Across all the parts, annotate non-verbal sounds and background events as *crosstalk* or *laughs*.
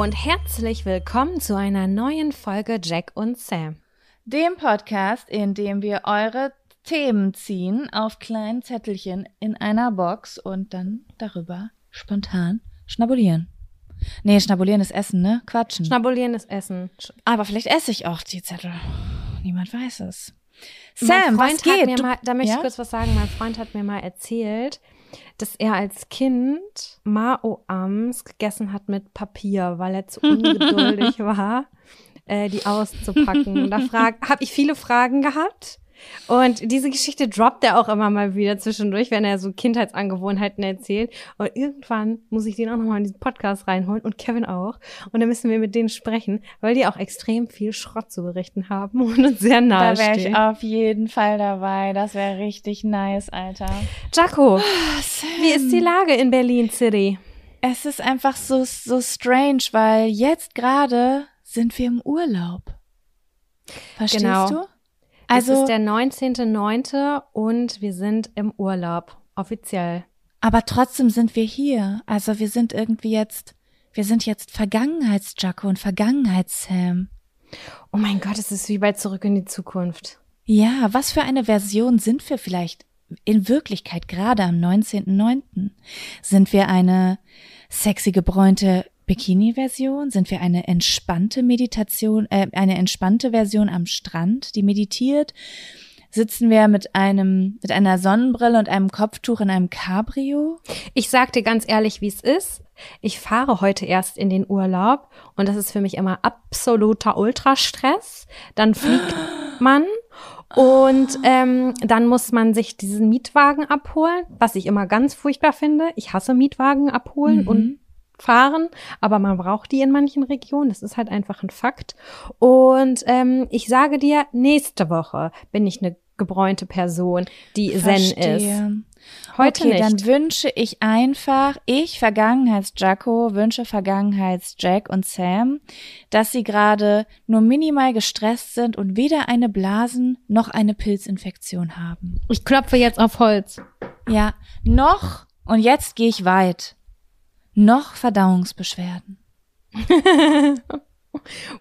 Und herzlich willkommen zu einer neuen Folge Jack und Sam. Dem Podcast, in dem wir eure Themen ziehen auf kleinen Zettelchen in einer Box und dann darüber spontan schnabulieren. Nee, schnabulieren ist Essen, ne? Quatschen. Schnabulieren ist Essen. Aber vielleicht esse ich auch die Zettel. Niemand weiß es. Mein Sam, Freund was geht? Hat mir Du- mal, da möchte Ja? ich kurz was sagen. Mein Freund hat mir mal erzählt, dass er als Kind Mao-Ams gegessen hat mit Papier, weil er zu *laughs* ungeduldig war, äh, die auszupacken. Und da habe ich viele Fragen gehabt. Und diese Geschichte droppt er auch immer mal wieder zwischendurch, wenn er so Kindheitsangewohnheiten erzählt. Und irgendwann muss ich den auch nochmal in diesen Podcast reinholen und Kevin auch. Und dann müssen wir mit denen sprechen, weil die auch extrem viel Schrott zu berichten haben *laughs* und uns sehr nahe da wäre ich auf jeden Fall dabei. Das wäre richtig nice, Alter. Jaco, Ah, wie ist die Lage in Berlin City? Es ist einfach so, so strange, weil jetzt gerade sind wir im Urlaub. Verstehst Genau. du? Also, es Also, ist der 19.09. und wir sind im Urlaub, offiziell. aber trotzdem sind wir hier. Also wir sind irgendwie jetzt, wir sind jetzt Vergangenheits-Jacko und Vergangenheits-Sam. Oh mein Gott, es ist wie bei Zurück in die Zukunft. Ja, was für eine Version sind wir vielleicht in Wirklichkeit gerade am 19.09.? Sind wir eine sexy gebräunte Bikini-Version? Sind wir eine entspannte Meditation, äh, eine entspannte Version am Strand, die meditiert? Sitzen wir mit einem, mit einer Sonnenbrille und einem Kopftuch in einem Cabrio? Ich sag dir ganz ehrlich, wie es ist. Ich fahre heute erst in den Urlaub und das ist für mich immer absoluter Ultrastress. Dann fliegt *gasps* man und ähm, dann muss man sich diesen Mietwagen abholen, was ich immer ganz furchtbar finde. Ich hasse Mietwagen abholen Mhm. und fahren, aber man braucht die in manchen Regionen. Das ist halt einfach ein Fakt. Und ähm, ich sage dir, nächste Woche bin ich eine gebräunte Person, die Zen ist. Verstehe. Heute okay, nicht. dann wünsche ich einfach, ich Vergangenheits-Jacko, wünsche Vergangenheits-Jack und Sam, dass sie gerade nur minimal gestresst sind und weder eine Blasen noch eine Pilzinfektion haben. Ich klopfe jetzt auf Holz. Ja, noch, und jetzt gehe ich weit, noch Verdauungsbeschwerden. *laughs*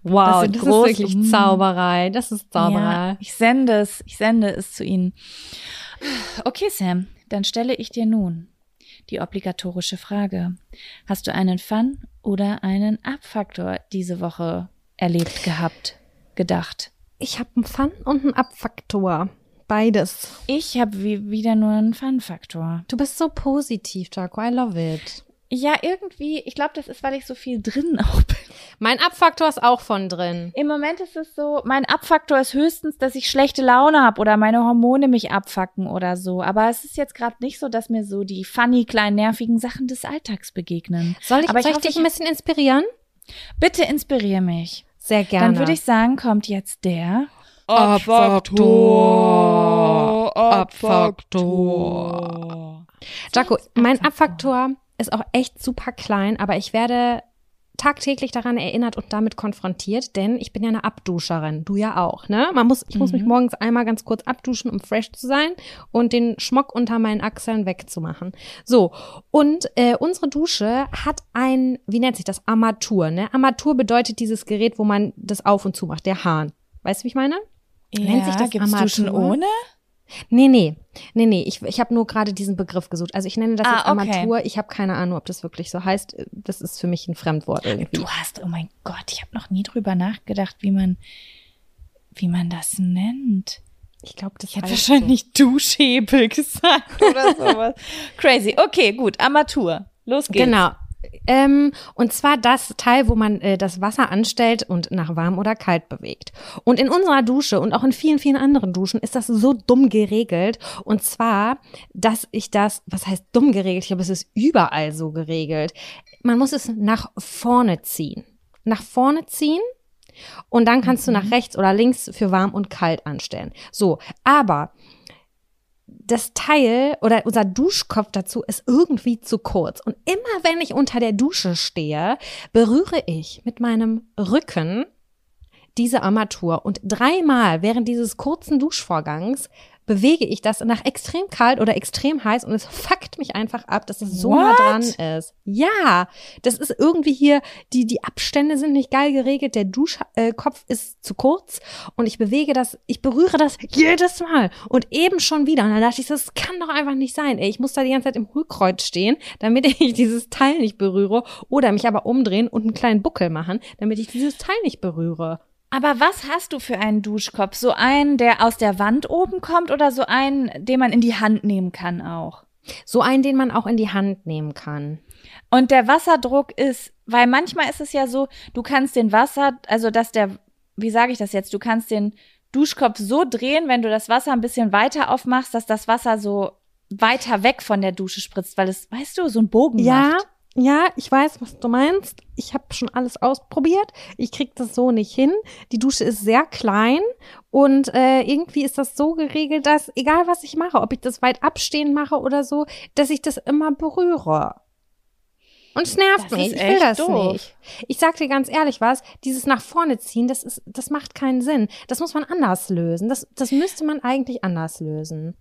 Wow, Das das, sind ist groß- wirklich Mm. Zauberei. Das ist Zauberei. Ja, ich sende es, ich sende es zu Ihnen. Okay, Sam, dann stelle ich dir nun die obligatorische Frage. Hast du einen Fun oder einen Abfaktor diese Woche erlebt gehabt, gedacht? Ich habe einen Fun und einen Abfaktor. Beides. Ich habe wie, wieder nur einen Fun-Faktor. Du bist so positiv, Jaco. I love it. Ja, irgendwie, ich glaube, das ist, weil ich so viel drin *laughs* auch bin. Mein Abfaktor ist auch von drin. Im Moment ist es so, mein Abfaktor ist höchstens, dass ich schlechte Laune habe oder meine Hormone mich abfacken oder so. Aber es ist jetzt gerade nicht so, dass mir so die funny, kleinen, nervigen Sachen des Alltags begegnen. Soll ich, Aber soll ich hoffe, dich ein bisschen inspirieren? Bitte inspiriere mich. Sehr gerne. Dann würde ich sagen, kommt jetzt der Abfaktor. Abfaktor. Jaco, mein Abfaktor ist auch echt super klein, aber ich werde tagtäglich daran erinnert und damit konfrontiert, denn ich bin ja eine Abduscherin, du ja auch, ne? Man muss, ich muss mich morgens einmal ganz kurz abduschen, um fresh zu sein und den Schmock unter meinen Achseln wegzumachen. So, und äh, unsere Dusche hat ein, wie nennt sich das, Armatur, ne? Armatur bedeutet dieses Gerät, wo man das auf und zu macht, der Hahn. Weißt du, wie ich meine? Nennt sich das gibt's Duschen Armatur? ohne? Nee, nee. Nee, nee. Ich, ich habe nur gerade diesen Begriff gesucht. Also ich nenne das Ah, jetzt okay. Armatur. Ich habe keine Ahnung, ob das wirklich so heißt. Das ist für mich ein Fremdwort irgendwie. Du hast, oh mein Gott, ich habe noch nie drüber nachgedacht, wie man, wie man das nennt. Ich glaube, das Ich hätte wahrscheinlich Duschhebel *laughs* gesagt oder *laughs* sowas. Crazy. Okay, gut. Armatur. Los so. geht's. Genau. Ähm, und zwar das Teil, wo man äh, das Wasser anstellt und nach warm oder kalt bewegt. Und in unserer Dusche und auch in vielen, vielen anderen Duschen ist das so dumm geregelt. Und zwar, dass ich das, was heißt dumm geregelt? Ich glaube, es ist überall so geregelt. Man muss es nach vorne ziehen. Nach vorne ziehen und dann kannst du nach rechts oder links für warm und kalt anstellen. So, aber das Teil oder unser Duschkopf dazu ist irgendwie zu kurz. Und immer wenn ich unter der Dusche stehe, berühre ich mit meinem Rücken diese Armatur. Und dreimal während dieses kurzen Duschvorgangs bewege ich das nach extrem kalt oder extrem heiß und es fuckt mich einfach ab, dass es so nah What? dran ist. Ja, das ist irgendwie hier, die, die Abstände sind nicht geil geregelt, der Duschkopf äh, ist zu kurz und ich bewege das, ich berühre das jedes Mal und eben schon wieder. Und dann dachte ich, so, das kann doch einfach nicht sein. Ey, ich muss da die ganze Zeit im Hohlkreuz stehen, damit *laughs* ich dieses Teil nicht berühre oder mich aber umdrehen und einen kleinen Buckel machen, damit ich dieses Teil nicht berühre. Aber was hast du für einen Duschkopf? So einen, der aus der Wand oben kommt oder so einen, den man in die Hand nehmen kann auch? So einen, den man auch in die Hand nehmen kann. Und der Wasserdruck ist, weil manchmal ist es ja so, du kannst den Wasser, also dass der, wie sage ich das jetzt, du kannst den Duschkopf so drehen, wenn du das Wasser ein bisschen weiter aufmachst, dass das Wasser so weiter weg von der Dusche spritzt, weil es, weißt du, so ein Bogen Ja, macht. ja, ich weiß, was du meinst. Ich habe schon alles ausprobiert. Ich krieg das so nicht hin. Die Dusche ist sehr klein und äh, irgendwie ist das so geregelt, dass egal was ich mache, ob ich das weit abstehend mache oder so, dass ich das immer berühre. Und es nervt Das mich. Ich will das doof. nicht. Ich sag dir ganz ehrlich was, dieses nach vorne ziehen, das ist, das macht keinen Sinn. Das muss man anders lösen. Das, das müsste man eigentlich anders lösen.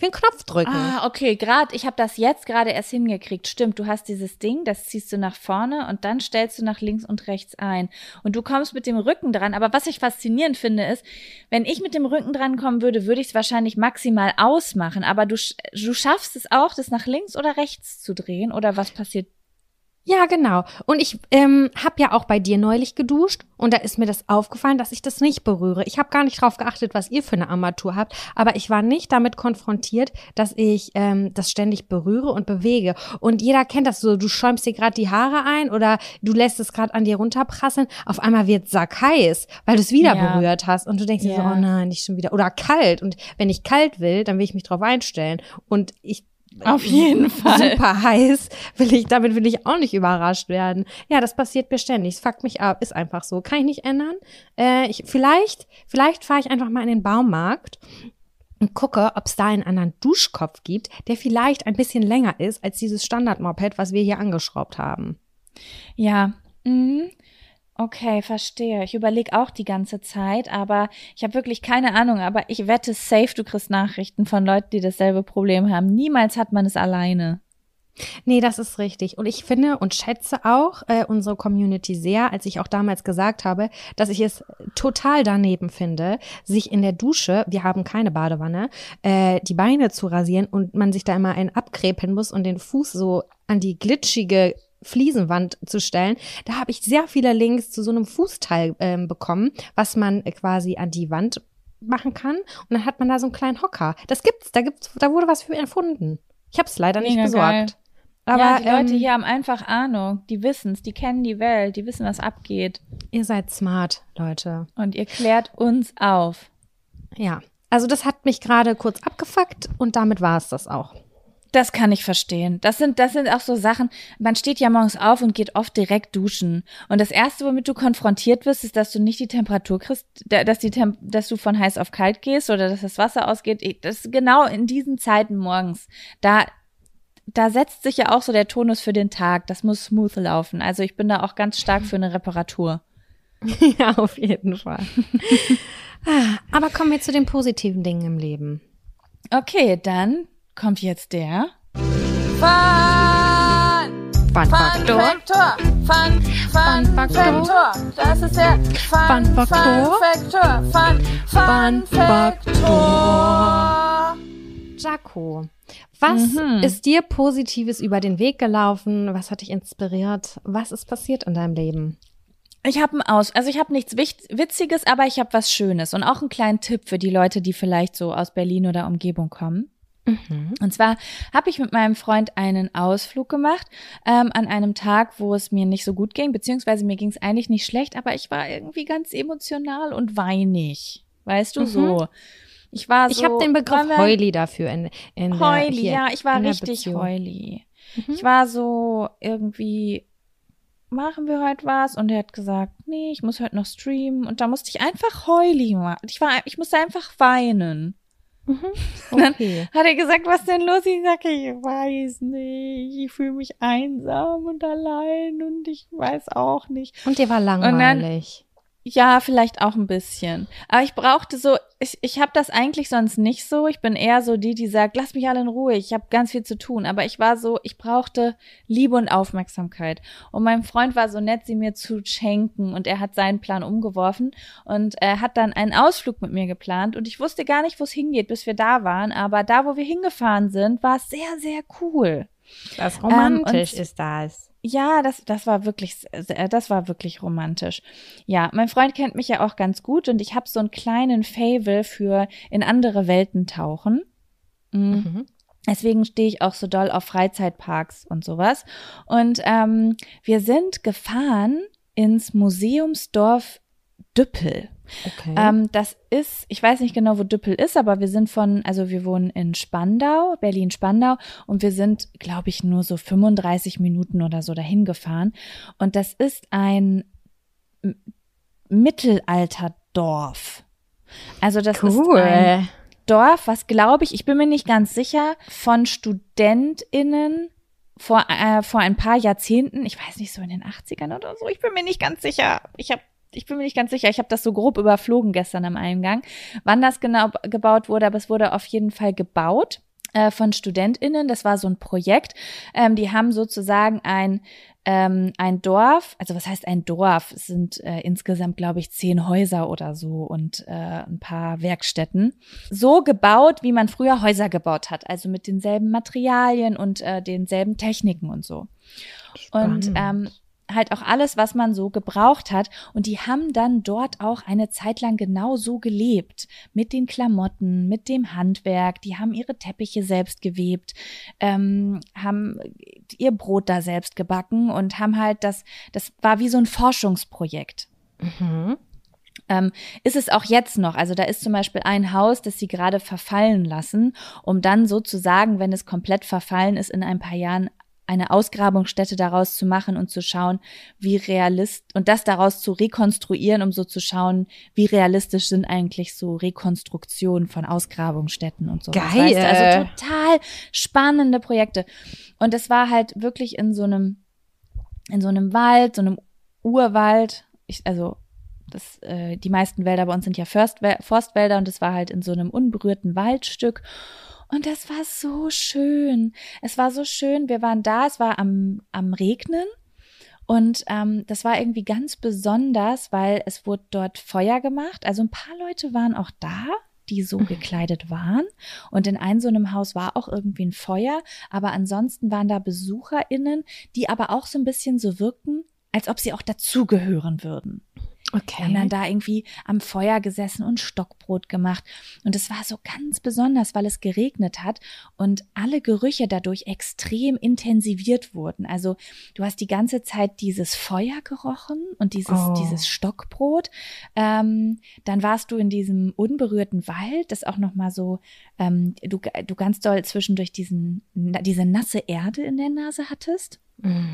Ich will einen Knopf drücken. Ah, okay, gerade, ich habe das jetzt gerade erst hingekriegt. Stimmt, du hast dieses Ding, das ziehst du nach vorne und dann stellst du nach links und rechts ein. Und du kommst mit dem Rücken dran. Aber was ich faszinierend finde, ist, wenn ich mit dem Rücken dran kommen würde, würde ich es wahrscheinlich maximal ausmachen. Aber du, du schaffst es auch, das nach links oder rechts zu drehen. Oder was passiert? Ja, genau. Und ich ähm, habe ja auch bei dir neulich geduscht und da ist mir das aufgefallen, dass ich das nicht berühre. Ich habe gar nicht drauf geachtet, was ihr für eine Armatur habt, aber ich war nicht damit konfrontiert, dass ich ähm, das ständig berühre und bewege. Und jeder kennt das so, du schäumst dir gerade die Haare ein oder du lässt es gerade an dir runterprasseln. Auf einmal wird sack heiß, weil du es wieder Ja. berührt hast und du denkst dir so, Ja. oh nein, nicht schon wieder. Oder kalt. Und wenn ich kalt will, dann will ich mich drauf einstellen. Und ich Auf jeden Fall. super heiß, will ich, damit will ich auch nicht überrascht werden. Ja, das passiert mir ständig. Es fuckt mich ab, ist einfach so. Kann ich nicht ändern. Äh, ich, vielleicht, vielleicht fahre ich einfach mal in den Baumarkt und gucke, ob es da einen anderen Duschkopf gibt, der vielleicht ein bisschen länger ist als dieses Standard-Moped, was wir hier angeschraubt haben. Ja. Mhm. Okay, verstehe. Ich überlege auch die ganze Zeit, aber ich habe wirklich keine Ahnung. Aber ich wette safe, du kriegst Nachrichten von Leuten, die dasselbe Problem haben. Niemals hat man es alleine. Nee, das ist richtig. Und ich finde und schätze auch äh, unsere Community sehr, als ich auch damals gesagt habe, dass ich es total daneben finde, sich in der Dusche, wir haben keine Badewanne, äh, die Beine zu rasieren und man sich da immer einen abkrepen muss und den Fuß so an die glitschige Fliesenwand zu stellen. Da habe ich sehr viele Links zu so einem Fußteil ähm, bekommen, was man äh, quasi an die Wand machen kann. Und dann hat man da so einen kleinen Hocker. Das gibt's, da gibt's, da wurde was für erfunden. Ich habe es leider nicht Mega besorgt. geil. Aber ja, die Leute ähm, hier haben einfach Ahnung. Die wissen's, die kennen die Welt, die wissen, was abgeht. Ihr seid smart, Leute. Und ihr klärt uns auf. Ja. Also das hat mich gerade kurz abgefuckt und damit war es das auch. Das kann ich verstehen. Das sind, das sind auch so Sachen. Man steht ja morgens auf und geht oft direkt duschen. Und das erste, womit du konfrontiert wirst, ist, dass du nicht die Temperatur kriegst, da- dass die Temp dass du von heiß auf kalt gehst oder dass das Wasser ausgeht. Das ist genau in diesen Zeiten morgens. Da, da setzt sich ja auch so der Tonus für den Tag. Das muss smooth laufen. Also ich bin da auch ganz stark für eine Reparatur. *laughs* ja, auf jeden Fall. *laughs* Ah, Aber kommen wir zu den positiven Dingen im Leben. Okay, dann kommt jetzt der. Fun! Fun Fun Faktor. Faktor! Fun, Fun, Fun Faktor. Faktor! Das ist der Fun, Fun Faktor. Fun Faktor! Fun, Fun, Fun Faktor! Jaco, was Mhm. ist dir Positives über den Weg gelaufen? Was hat dich inspiriert? Was ist passiert in deinem Leben? Ich habe ein Aus, also ich habe nichts Witziges, aber ich habe was Schönes und auch einen kleinen Tipp für die Leute, die vielleicht so aus Berlin oder Umgebung kommen. Und zwar habe ich mit meinem Freund einen Ausflug gemacht ähm, an einem Tag, wo es mir nicht so gut ging, beziehungsweise mir ging es eigentlich nicht schlecht, aber ich war irgendwie ganz emotional und weinig. Weißt du, Mhm. so. Ich war so. ich habe den Begriff wir- Heuli dafür in, in der, Heuli, hier, ja, ich war der richtig. Heuli. Mhm. Ich war so irgendwie, machen wir heute was? Und er hat gesagt, nee, ich muss heute noch streamen. Und da musste ich einfach Heuli machen. Ich war, ich musste einfach weinen. Mhm. Dann- Okay. Hat er gesagt, was denn los? Ich sage, ich weiß nicht. Ich fühle mich einsam und allein und ich weiß auch nicht. Und dir war dann- langweilig. Ja, vielleicht auch ein bisschen. Aber ich brauchte so, ich, ich habe das eigentlich sonst nicht so. Ich bin eher so die, die sagt, lass mich alle in Ruhe, ich habe ganz viel zu tun. Aber ich war so, ich brauchte Liebe und Aufmerksamkeit. Und mein Freund war so nett, sie mir zu schenken. Und er hat seinen Plan umgeworfen und er hat dann einen Ausflug mit mir geplant. Und ich wusste gar nicht, wo es hingeht, bis wir da waren. Aber da, wo wir hingefahren sind, war es sehr, sehr cool. Das romantisch Ähm, ist das. Ja, das, das war wirklich, sehr- das war wirklich romantisch. Ja, mein Freund kennt mich ja auch ganz gut und ich habe so einen kleinen Fable für in andere Welten tauchen. Mm. Mhm. Deswegen stehe ich auch so doll auf Freizeitparks und sowas. Und ähm, wir sind gefahren ins Museumsdorf Düppel. Okay. Ähm, das ist, ich weiß nicht genau, wo Düppel ist, aber wir sind von, also wir wohnen in Spandau, Berlin-Spandau, und wir sind, glaube ich, nur so 35 Minuten oder so dahin gefahren. Und das ist ein Mittelalterdorf. Also das ist ein cool. Dorf, was glaube ich, ich bin mir nicht ganz sicher, von StudentInnen vor, äh, vor ein paar Jahrzehnten, ich weiß nicht, so in den 80ern oder so, ich bin mir nicht ganz sicher. Ich habe ich bin mir nicht ganz sicher, ich habe das so grob überflogen gestern am Eingang, wann das genau gebaut wurde, aber es wurde auf jeden Fall gebaut äh, von StudentInnen. Das war so ein Projekt. Ähm, die haben sozusagen ein ähm, ein Dorf, also was heißt ein Dorf? Es sind äh, insgesamt, glaube ich, zehn Häuser oder so und äh, ein paar Werkstätten. So gebaut, wie man früher Häuser gebaut hat, also mit denselben Materialien und äh, denselben Techniken und so. Und Spannend. ähm, halt auch alles, was man so gebraucht hat. Und die haben dann dort auch eine Zeit lang genau so gelebt. Mit den Klamotten, mit dem Handwerk. Die haben ihre Teppiche selbst gewebt, ähm, haben ihr Brot da selbst gebacken und haben halt das, das war wie so ein Forschungsprojekt. Mhm. Ähm, ist es auch jetzt noch. Also da ist zum Beispiel ein Haus, das sie gerade verfallen lassen, um dann sozusagen, wenn es komplett verfallen ist, in ein paar Jahren eine Ausgrabungsstätte daraus zu machen und zu schauen, wie realist und das daraus zu rekonstruieren, um so zu schauen, wie realistisch sind eigentlich so Rekonstruktionen von Ausgrabungsstätten und so. Geil. Also total spannende Projekte. Und es war halt wirklich in so einem in so einem Wald, so einem Urwald. Ich, also das, äh, die meisten Wälder bei uns sind ja Forstwälder und es war halt in so einem unberührten Waldstück. Und das war so schön. Es war so schön. Wir waren da, es war am, am Regnen. Und ähm, das war irgendwie ganz besonders, weil es wurde dort Feuer gemacht. Also ein paar Leute waren auch da, die so gekleidet waren. Und in einem so einem Haus war auch irgendwie ein Feuer. Aber ansonsten waren da BesucherInnen, die aber auch so ein bisschen so wirkten, als ob sie auch dazugehören würden. Wir haben dann Okay. da irgendwie am Feuer gesessen und Stockbrot gemacht. Und es war so ganz besonders, weil es geregnet hat und alle Gerüche dadurch extrem intensiviert wurden. Also du hast die ganze Zeit dieses Feuer gerochen und dieses, Oh. dieses Stockbrot. Ähm, dann warst du in diesem unberührten Wald, das auch nochmal so, ähm, du, du ganz doll zwischendurch diesen, diese nasse Erde in der Nase hattest. Mm.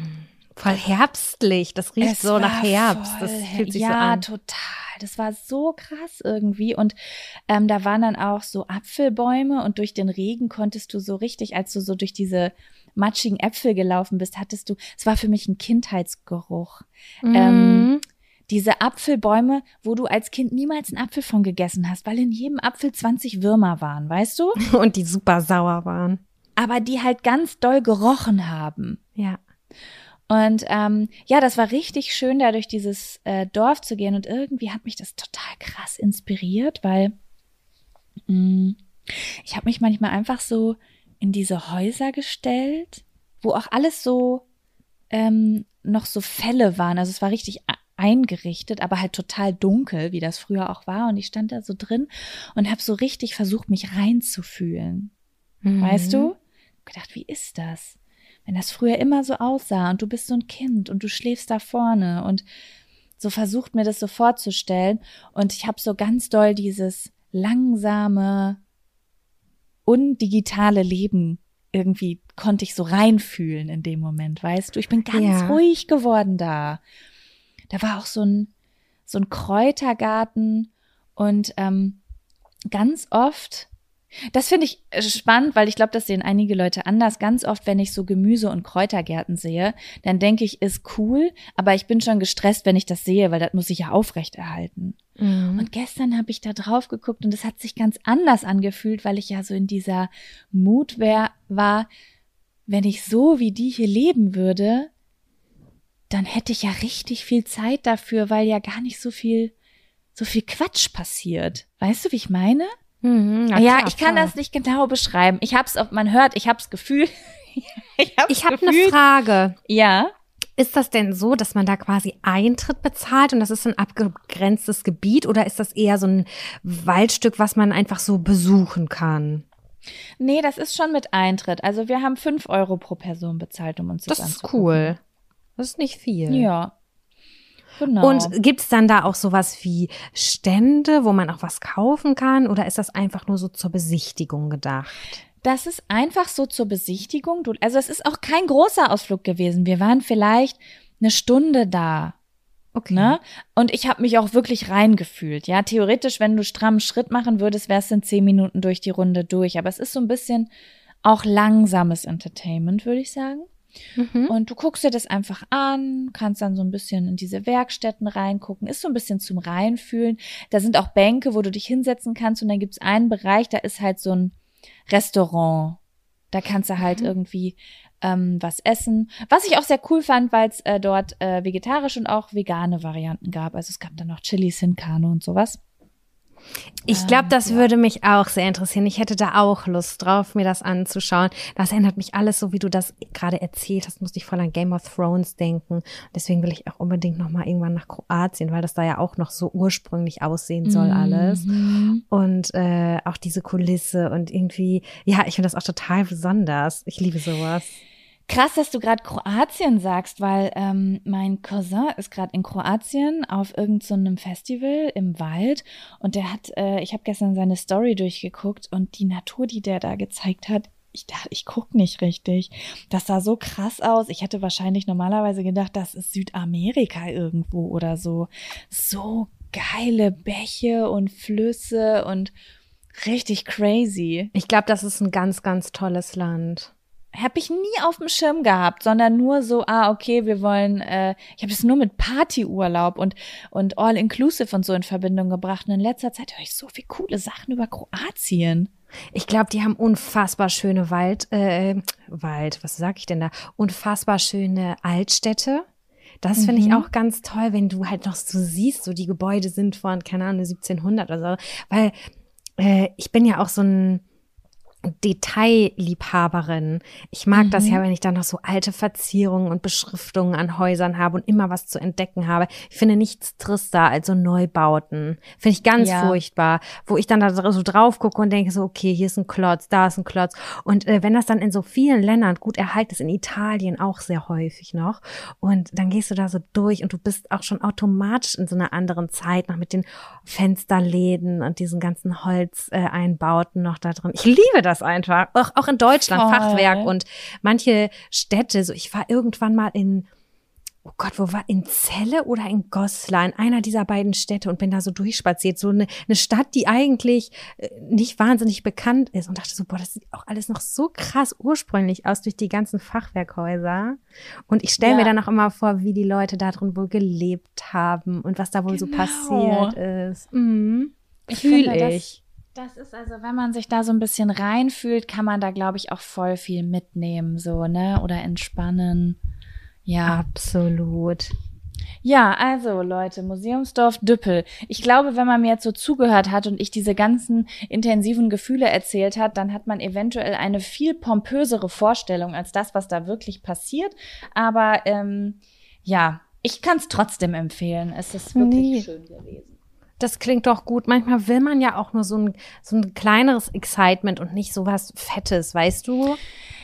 Voll herbstlich. Das riecht Es so nach Herbst. Das fühlt sich ja, so an. total. Das war so krass irgendwie. Und ähm, da waren dann auch so Apfelbäume und durch den Regen konntest du so richtig, als du so durch diese matschigen Äpfel gelaufen bist, hattest du, es war für mich ein Kindheitsgeruch. Ähm, Mhm. Diese Apfelbäume, wo du als Kind niemals einen Apfel von gegessen hast, weil in jedem Apfel 20 Würmer waren, weißt du? *laughs* Und die super sauer waren. Aber die halt ganz doll gerochen haben. Ja. Und ähm, ja, das war richtig schön, da durch dieses äh, Dorf zu gehen. Und irgendwie hat mich das total krass inspiriert, weil mh, ich habe mich manchmal einfach so in diese Häuser gestellt, wo auch alles so ähm, noch so Fälle waren. Also es war richtig a- eingerichtet, aber halt total dunkel, wie das früher auch war. Und ich stand da so drin und habe so richtig versucht, mich reinzufühlen. Weißt Mhm. du? Gedacht, wie ist das? Wenn das früher immer so aussah und du bist so ein Kind und du schläfst da vorne und so versucht mir das so vorzustellen und ich habe so ganz doll dieses langsame, undigitale Leben irgendwie konnte ich so reinfühlen in dem Moment, weißt du? Ich bin ganz Ja. ruhig geworden da. Da war auch so ein so ein Kräutergarten und ähm, ganz oft Das finde ich äh, spannend, weil ich glaube, das sehen einige Leute anders. Ganz oft, wenn ich so Gemüse- und Kräutergärten sehe, dann denke ich, ist cool, aber ich bin schon gestresst, wenn ich das sehe, weil das muss ich ja aufrechterhalten. Mhm. Und gestern habe ich da drauf geguckt und es hat sich ganz anders angefühlt, weil ich ja so in dieser Mut war, wenn ich so wie die hier leben würde, dann hätte ich ja richtig viel Zeit dafür, weil ja gar nicht so viel, so viel Quatsch passiert. Weißt du, wie ich meine? Mhm, na ja, klar, ich kann voll. das nicht genau beschreiben. Ich hab's auf, man hört, ich hab's Gefühl. *laughs* ich hab's Ich habe eine. Frage. Ja. Ist das denn so, dass man da quasi Eintritt bezahlt und das ist ein abgegrenztes Gebiet oder ist das eher so ein Waldstück, was man einfach so besuchen kann? Nee, das ist schon mit Eintritt. Also wir haben fünf Euro pro Person bezahlt, um uns das, Das ist anzugucken. cool. Das ist nicht viel. Ja. Genau. Und gibt's dann da auch sowas wie Stände, wo man auch was kaufen kann oder ist das einfach nur so zur Besichtigung gedacht? Das ist einfach so zur Besichtigung. Also es ist auch kein großer Ausflug gewesen. Wir waren vielleicht eine Stunde da. Okay. Ne? Und ich habe mich auch wirklich reingefühlt. Ja, theoretisch, wenn du strammen Schritt machen würdest, wärst du in zehn Minuten durch die Runde durch. Aber es ist so ein bisschen auch langsames Entertainment, würde ich sagen. Mhm. Und du guckst dir das einfach an, kannst dann so ein bisschen in diese Werkstätten reingucken, ist so ein bisschen zum Reinfühlen. Da sind auch Bänke, wo du dich hinsetzen kannst und dann gibt's einen Bereich, da ist halt so ein Restaurant. Da kannst du halt irgendwie ähm, was essen. Was ich auch sehr cool fand, weil es äh, dort äh, vegetarische und auch vegane Varianten gab. Also es gab dann noch Chili Sin Carne und sowas. Ich glaube, Ähm, das ja. würde mich auch sehr interessieren. Ich hätte da auch Lust drauf, mir das anzuschauen. Das erinnert mich alles, so wie du das gerade erzählt hast, musste ich voll an Game of Thrones denken. Deswegen will ich auch unbedingt noch mal irgendwann nach Kroatien, weil das da ja auch noch so ursprünglich aussehen soll alles. Mhm. Und äh, auch diese Kulisse und irgendwie, ja, ich finde das auch total besonders. Ich liebe sowas. Krass, dass du gerade Kroatien sagst, weil ähm, mein Cousin ist gerade in Kroatien auf irgendeinem Festival im Wald und der hat, äh, ich habe gestern seine Story durchgeguckt und die Natur, die der da gezeigt hat, ich dachte, ich guck nicht richtig. Das sah so krass aus. Ich hätte wahrscheinlich normalerweise gedacht, das ist Südamerika irgendwo oder so. So geile Bäche und Flüsse und richtig crazy Ich glaube, das ist ein ganz, ganz tolles Land. Habe ich nie auf dem Schirm gehabt, sondern nur so, ah, okay, wir wollen, äh, ich habe das nur mit Partyurlaub und, und All-Inclusive und so in Verbindung gebracht. Und in letzter Zeit höre ich so viel coole Sachen über Kroatien. Ich glaube, die haben unfassbar schöne Wald, äh, Wald, was sag ich denn da? Unfassbar schöne Altstädte. Das finde ich Mhm. auch ganz toll, wenn du halt noch so siehst, so die Gebäude sind von, keine Ahnung, 1700 oder so. Weil äh, ich bin ja auch so ein Detailliebhaberin. Ich mag das Mhm. ja, wenn ich da noch so alte Verzierungen und Beschriftungen an Häusern habe und immer was zu entdecken habe. Ich finde nichts trister als so Neubauten. Finde ich ganz Ja. furchtbar, wo ich dann da so drauf gucke und denke so, okay, hier ist ein Klotz, da ist ein Klotz. Und äh, wenn das dann in so vielen Ländern gut erhalten ist, in Italien auch sehr häufig noch, und dann gehst du da so durch und du bist auch schon automatisch in so einer anderen Zeit, noch mit den Fensterläden und diesen ganzen Holzeinbauten Einbauten noch da drin. Ich liebe das einfach. Auch, auch in Deutschland, Voll. Fachwerk und manche Städte. So, ich war irgendwann mal in, oh Gott, wo war, in Celle oder in Goslar, in einer dieser beiden Städte und bin da so durchspaziert. So eine, eine Stadt, die eigentlich äh, nicht wahnsinnig bekannt ist und dachte so, boah, das sieht auch alles noch so krass ursprünglich aus durch die ganzen Fachwerkhäuser. Und ich stelle mir Ja. dann auch immer vor, wie die Leute da drin wohl gelebt haben und was da wohl so Genau. passiert ist. Mhm. Ich Fühl finde, das- ich. Das ist also, wenn man sich da so ein bisschen reinfühlt, kann man da, glaube ich, auch voll viel mitnehmen, so, ne? Oder entspannen. Ja. Absolut. Ja, also Leute, Museumsdorf Düppel. Ich glaube, wenn man mir jetzt so zugehört hat und ich diese ganzen intensiven Gefühle erzählt hat, dann hat man eventuell eine viel pompösere Vorstellung als das, was da wirklich passiert. Aber ähm, ja, ich kann es trotzdem empfehlen. Es ist wirklich Nee. schön gewesen. Das klingt doch gut. Manchmal will man ja auch nur so ein, so ein kleineres Excitement und nicht so was Fettes, weißt du?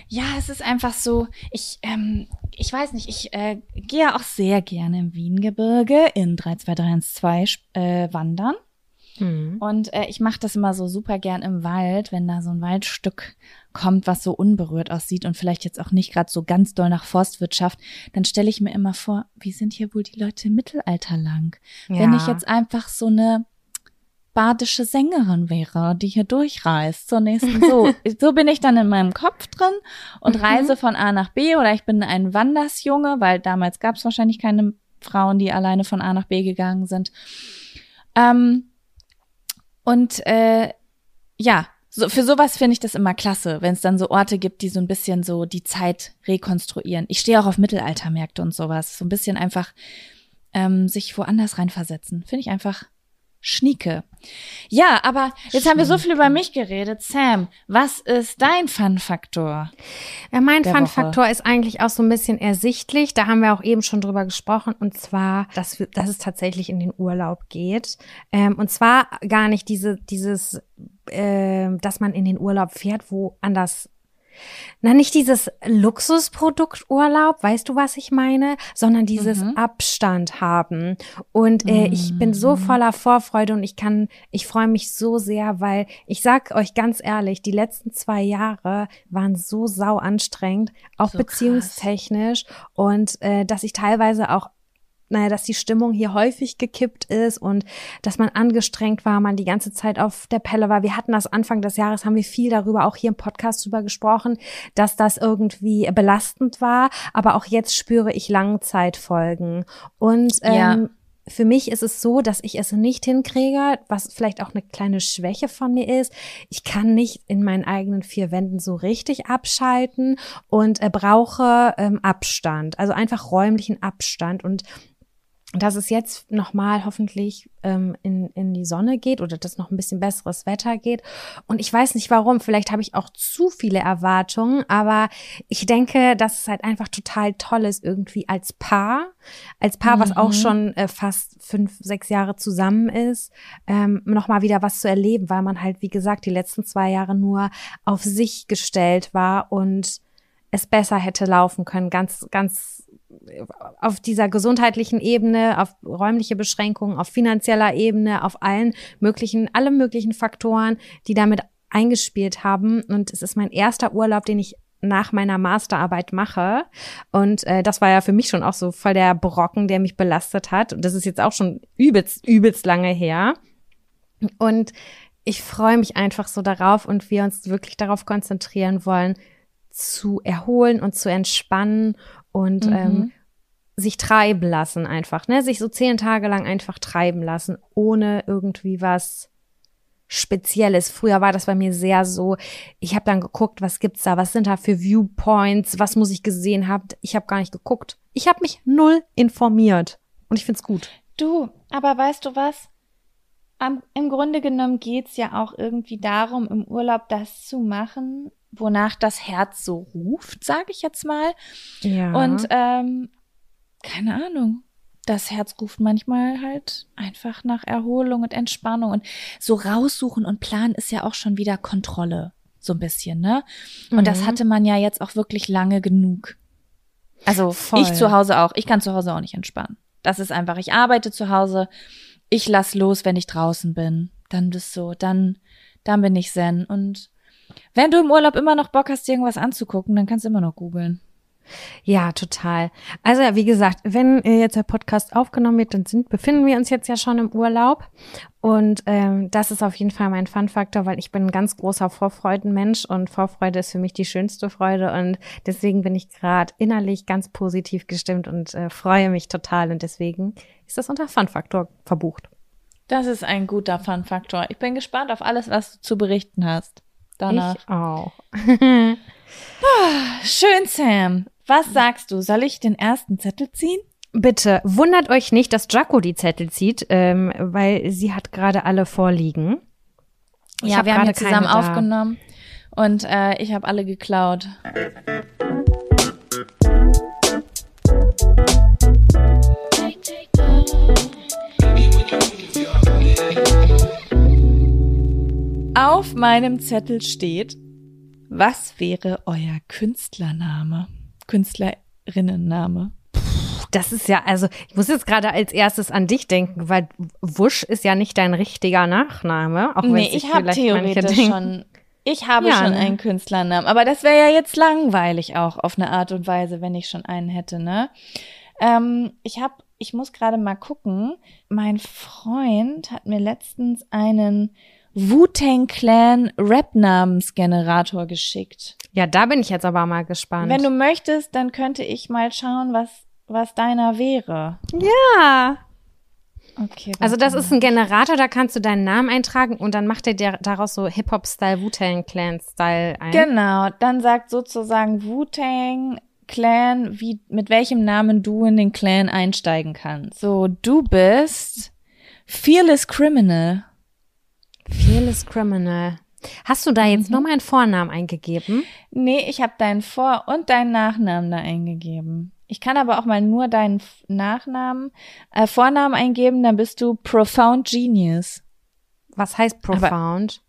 Ja, es ist einfach so, ich, ähm, ich weiß nicht, ich äh, gehe ja auch sehr gerne im Wiengebirge in 32312 äh, wandern. Hm. Und äh, ich mache das immer so super gern im Wald, wenn da so ein Waldstück kommt, was so unberührt aussieht und vielleicht jetzt auch nicht gerade so ganz doll nach Forstwirtschaft, dann stelle ich mir immer vor, wie sind hier wohl die Leute im Mittelalter lang? Wenn Ja. ich jetzt einfach so eine badische Sängerin wäre, die hier durchreist zur nächsten. So, *laughs* so bin ich dann in meinem Kopf drin und Mhm. reise von A nach B oder ich bin ein Wandersjunge, weil damals gab es wahrscheinlich keine Frauen, die alleine von A nach B gegangen sind. Ähm, und äh, ja, so, für sowas finde ich das immer klasse, wenn es dann so Orte gibt, die so ein bisschen so die Zeit rekonstruieren. Ich stehe auch auf Mittelaltermärkte und sowas. So ein bisschen einfach ähm, sich woanders reinversetzen. Finde ich einfach schnieke. Ja, aber jetzt haben wir so viel über mich geredet. Sam, was ist dein Fun-Faktor? Ja, mein Fun-Faktor ist eigentlich auch so ein bisschen ersichtlich. Da haben wir auch eben schon drüber gesprochen. Und zwar, dass, wir, dass es tatsächlich in den Urlaub geht. Ähm, und zwar gar nicht diese, dieses, ähm, dass man in den Urlaub fährt, wo anders na, nicht dieses Luxusprodukt Urlaub, weißt du, was ich meine, sondern dieses Abstand haben. Und äh, ich bin so voller Vorfreude und ich kann, ich freue mich so sehr, weil ich sag euch ganz ehrlich, die letzten zwei Jahre waren so sau anstrengend, auch So krass. beziehungstechnisch und äh, dass ich teilweise auch naja, dass die Stimmung hier häufig gekippt ist und dass man angestrengt war, man die ganze Zeit auf der Pelle war. Wir hatten das Anfang des Jahres, haben wir viel darüber, auch hier im Podcast drüber gesprochen, dass das irgendwie belastend war. Aber auch jetzt spüre ich Langzeitfolgen. Und ähm, Ja. für mich ist es so, dass ich es nicht hinkriege, was vielleicht auch eine kleine Schwäche von mir ist. Ich kann nicht in meinen eigenen vier Wänden so richtig abschalten und äh, brauche ähm, Abstand, also einfach räumlichen Abstand und dass es jetzt nochmal hoffentlich ähm, in, in die Sonne geht oder dass noch ein bisschen besseres Wetter geht. Und ich weiß nicht warum, vielleicht habe ich auch zu viele Erwartungen, aber ich denke, dass es halt einfach total toll ist, irgendwie als Paar, als Paar, was auch schon äh, fast fünf, sechs Jahre zusammen ist, ähm, nochmal wieder was zu erleben, weil man halt, wie gesagt, die letzten zwei Jahre nur auf sich gestellt war und es besser hätte laufen können, ganz, ganz auf dieser gesundheitlichen Ebene, auf räumliche Beschränkungen, auf finanzieller Ebene, auf allen möglichen, alle möglichen Faktoren, die damit eingespielt haben. Und es ist mein erster Urlaub, den ich nach meiner Masterarbeit mache. Und äh, das war ja für mich schon auch so voll der Brocken, der mich belastet hat. Und das ist jetzt auch schon übelst, übelst lange her. Und ich freue mich einfach so darauf und wir uns wirklich darauf konzentrieren wollen, zu erholen und zu entspannen und ähm, sich treiben lassen einfach, ne? Sich so zehn Tage lang einfach treiben lassen, ohne irgendwie was Spezielles. Früher war das bei mir sehr so, ich habe dann geguckt, was gibt's da, was sind da für Viewpoints, was muss ich gesehen haben. Ich habe gar nicht geguckt. Ich habe mich null informiert und ich find's gut. Du, aber weißt du was? Am, Im Grunde genommen geht's ja auch irgendwie darum, im Urlaub das zu machen, wonach das Herz so ruft, sage ich jetzt mal. Ja. Und ähm, keine Ahnung. Das Herz ruft manchmal halt einfach nach Erholung und Entspannung. Und so raussuchen und planen ist ja auch schon wieder Kontrolle. So ein bisschen, ne? Und das Mhm. hatte man ja jetzt auch wirklich lange genug. Also Voll. ich zu Hause auch. Ich kann zu Hause auch nicht entspannen. Das ist einfach, ich arbeite zu Hause. Ich lass los, wenn ich draußen bin. Dann bist so, dann, dann bin ich zen. Und wenn du im Urlaub immer noch Bock hast, dir irgendwas anzugucken, dann kannst du immer noch googeln. Ja, total. Also ja, wie gesagt, wenn äh, jetzt der Podcast aufgenommen wird, dann sind, befinden wir uns jetzt ja schon im Urlaub. Und ähm, das ist auf jeden Fall mein Fun-Faktor, weil ich bin ein ganz großer Vorfreudenmensch und Vorfreude ist für mich die schönste Freude. Und deswegen bin ich gerade innerlich ganz positiv gestimmt und äh, freue mich total. Und deswegen ist das unter Fun-Faktor verbucht. Das ist ein guter Fun-Faktor. Ich bin gespannt auf alles, was du zu berichten hast. Danach. Ich auch. Schön, Sam. Was sagst du? Soll ich den ersten Zettel ziehen? Bitte wundert euch nicht, dass Jaco die Zettel zieht, ähm, weil sie hat gerade alle vorliegen. Ich ja, wir haben hier zusammen da. aufgenommen und äh, ich habe alle geklaut. Auf meinem Zettel steht, was wäre euer Künstlername? Künstlerinnenname. Das ist ja, also ich muss jetzt gerade als erstes an dich denken, weil Wusch ist ja nicht dein richtiger Nachname. Auch Nee, ich habe theoretisch schon. Ich habe Ja, schon ne? einen Künstlernamen, aber das wäre ja jetzt langweilig auch auf eine Art und Weise, wenn ich schon einen hätte, ne? Ähm, ich habe ich muss gerade mal gucken. Mein Freund hat mir letztens einen Wu-Tang Clan Rap-Namensgenerator geschickt. Ja, da bin ich jetzt aber mal gespannt. Wenn du möchtest, dann könnte ich mal schauen, was, was deiner wäre. ja. Okay. Also das ist ein Generator, da kannst du deinen Namen eintragen und dann macht er dir daraus so Hip-Hop-Style, Wu-Tang Clan-Style ein. Genau, dann sagt sozusagen Wu-Tang Clan, wie, mit welchem Namen du in den Clan einsteigen kannst. So, du bist Fearless Criminal. Fearless Criminal. Hast du da jetzt Mhm. nur meinen Vornamen eingegeben? Nee, ich habe deinen Vor- und deinen Nachnamen da eingegeben. Ich kann aber auch mal nur deinen Nachnamen, äh, Vornamen eingeben, dann bist du Profound Genius. Was heißt Profound?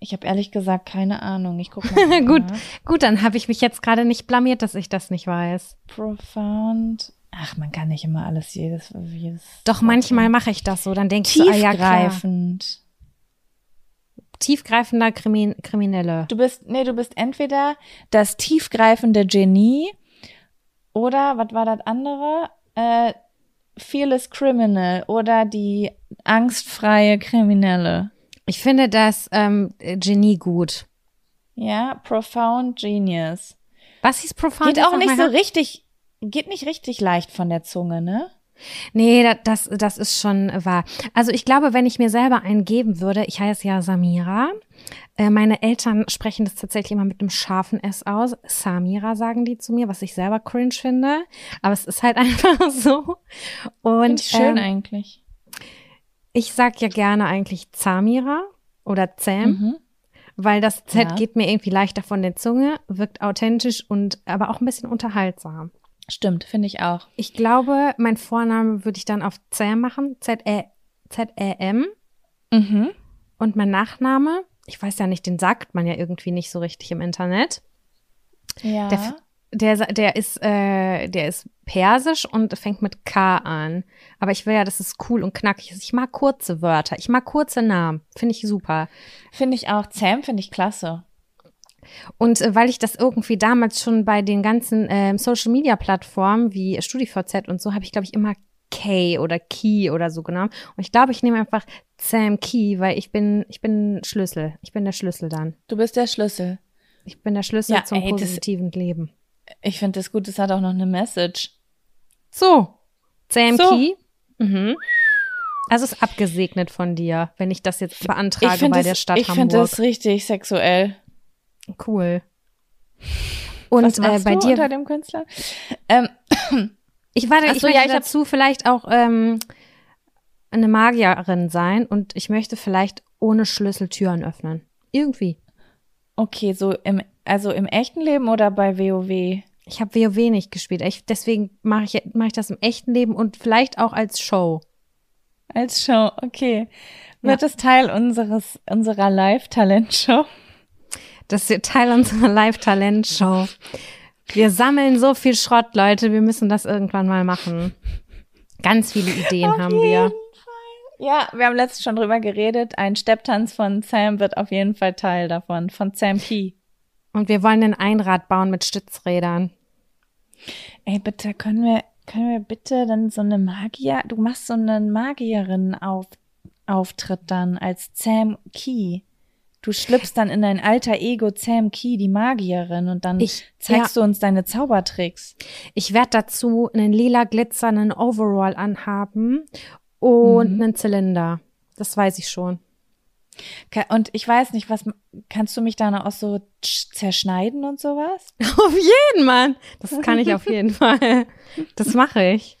Ich habe ehrlich gesagt keine Ahnung. Ich gucke *laughs* mal. Gut, gut, dann habe ich mich jetzt gerade nicht blamiert, dass ich das nicht weiß. Profound. Ach, man kann nicht immer alles jedes, jedes Doch manchmal mache ich das so, dann denke ich so, ah, ja, klar. Tiefgreifend. Tiefgreifender Krimin Kriminelle. Du bist, nee, du bist entweder das tiefgreifende Genie oder, was war das andere? Äh, Fearless Criminal oder die angstfreie Kriminelle. Ich finde das ähm, Genie gut. Ja, Profound Genius. Was hieß Profound? Geht auch nicht so richtig, geht nicht richtig leicht von der Zunge, ne? Nee, da- das, das ist schon wahr. Also ich glaube, wenn ich mir selber einen geben würde, ich heiße ja Samira. Äh, meine Eltern sprechen das tatsächlich immer mit einem scharfen S aus. Samira sagen die zu mir, was ich selber cringe finde. Aber es ist halt *laughs* einfach so. Und schön ähm, eigentlich. ich sag ja gerne eigentlich Zamira oder Zam, Mhm. weil das Z Ja. geht mir irgendwie leichter von der Zunge, wirkt authentisch und aber auch ein bisschen unterhaltsam. Stimmt, finde ich auch. Ich glaube, mein Vorname würde ich dann auf Zam machen, Z-E- Z-E-M. Mhm. Und mein Nachname, ich weiß ja nicht, den sagt man ja irgendwie nicht so richtig im Internet. Ja. Der, der, der ist, äh, der ist persisch und fängt mit K an. Aber ich will ja, dass es cool und knackig ist. Ich mag kurze Wörter. Ich mag kurze Namen. Finde ich super. Finde ich auch. Sam finde ich klasse. Und äh, weil ich das irgendwie damals schon bei den ganzen ähm, Social Media Plattformen wie StudiVZ und so habe ich glaube ich immer K oder Key oder so genommen. Und ich glaube, ich nehme einfach Sam Key, weil ich bin ich bin Schlüssel. Ich bin der Schlüssel dann. Du bist der Schlüssel. Ich bin der Schlüssel Ja, zum ey, das- positiven Leben. Ich finde das gut, das hat auch noch eine Message. So, Sam So. Key. Mhm. Also ist abgesegnet von dir, wenn ich das jetzt beantrage bei das- der Stadt ich finde Hamburg. das richtig sexuell. Cool. Und Was äh, machst bei du dir unter dem Künstler? Ähm, *clears throat* Ich warte, Ach ich so, möchte ja, ich dazu vielleicht auch ähm, eine Magierin sein und ich möchte vielleicht ohne Schlüssel Türen öffnen. Irgendwie. okay, so im, also im echten Leben oder bei WoW? Ich habe WoW nicht gespielt. Ich, deswegen mache ich, mach ich das im echten Leben und vielleicht auch als Show. Als Show, okay. Wird es Teil unseres, unserer Live-Talent-Show? Das ist Teil unserer Live-Talent-Show. Wir sammeln so viel Schrott, Leute. Wir müssen das irgendwann mal machen. Ganz viele Ideen haben wir. Ja, wir haben letztens schon drüber geredet. Ein Stepptanz von Sam wird auf jeden Fall Teil davon, von Sam Key. Und wir wollen ein Einrad bauen mit Stützrädern. Ey, bitte, können wir, können wir bitte dann so eine Magier, du machst so einen Magierin-Auftritt dann als Sam Key. Du schlüpfst dann in dein alter Ego Sam Key, die Magierin, und dann Ich- zeigst du uns deine Zaubertricks. Ich werde dazu einen lila glitzernden Overall anhaben und Mhm. einen Zylinder. Das weiß ich schon. Und ich weiß nicht, was kannst du mich dann auch so zerschneiden und sowas? *laughs* Auf jeden, Mann. Das kann ich auf *laughs* jeden Fall. Das mache ich.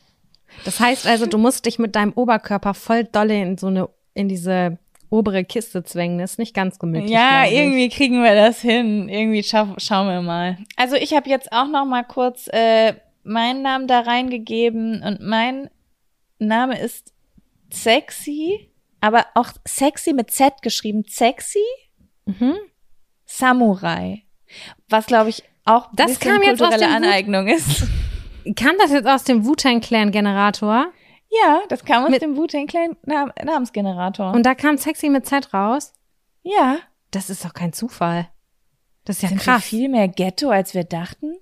Das heißt also, du musst dich mit deinem Oberkörper voll dolle in so eine, in diese obere Kiste zwängen. Das ist nicht ganz gemütlich. Ja, irgendwie kriegen wir das hin. Irgendwie schau, schauen wir mal. Also ich habe jetzt auch noch mal kurz äh, meinen Namen da reingegeben und mein Name ist Sexy, aber auch sexy mit Z geschrieben. Sexy Mhm. Samurai. Was glaube ich auch Das kam jetzt aus Wu- Aneignung ist. Kam das jetzt aus dem Wu-Tang Clan Generator? Ja, das kam aus Mit- dem Wu-Tang Clan Nam Namensgenerator. Und da kam Sexy mit Z raus? ja, Das ist doch kein Zufall. Das ist ja sind krass. viel mehr Ghetto, als wir dachten?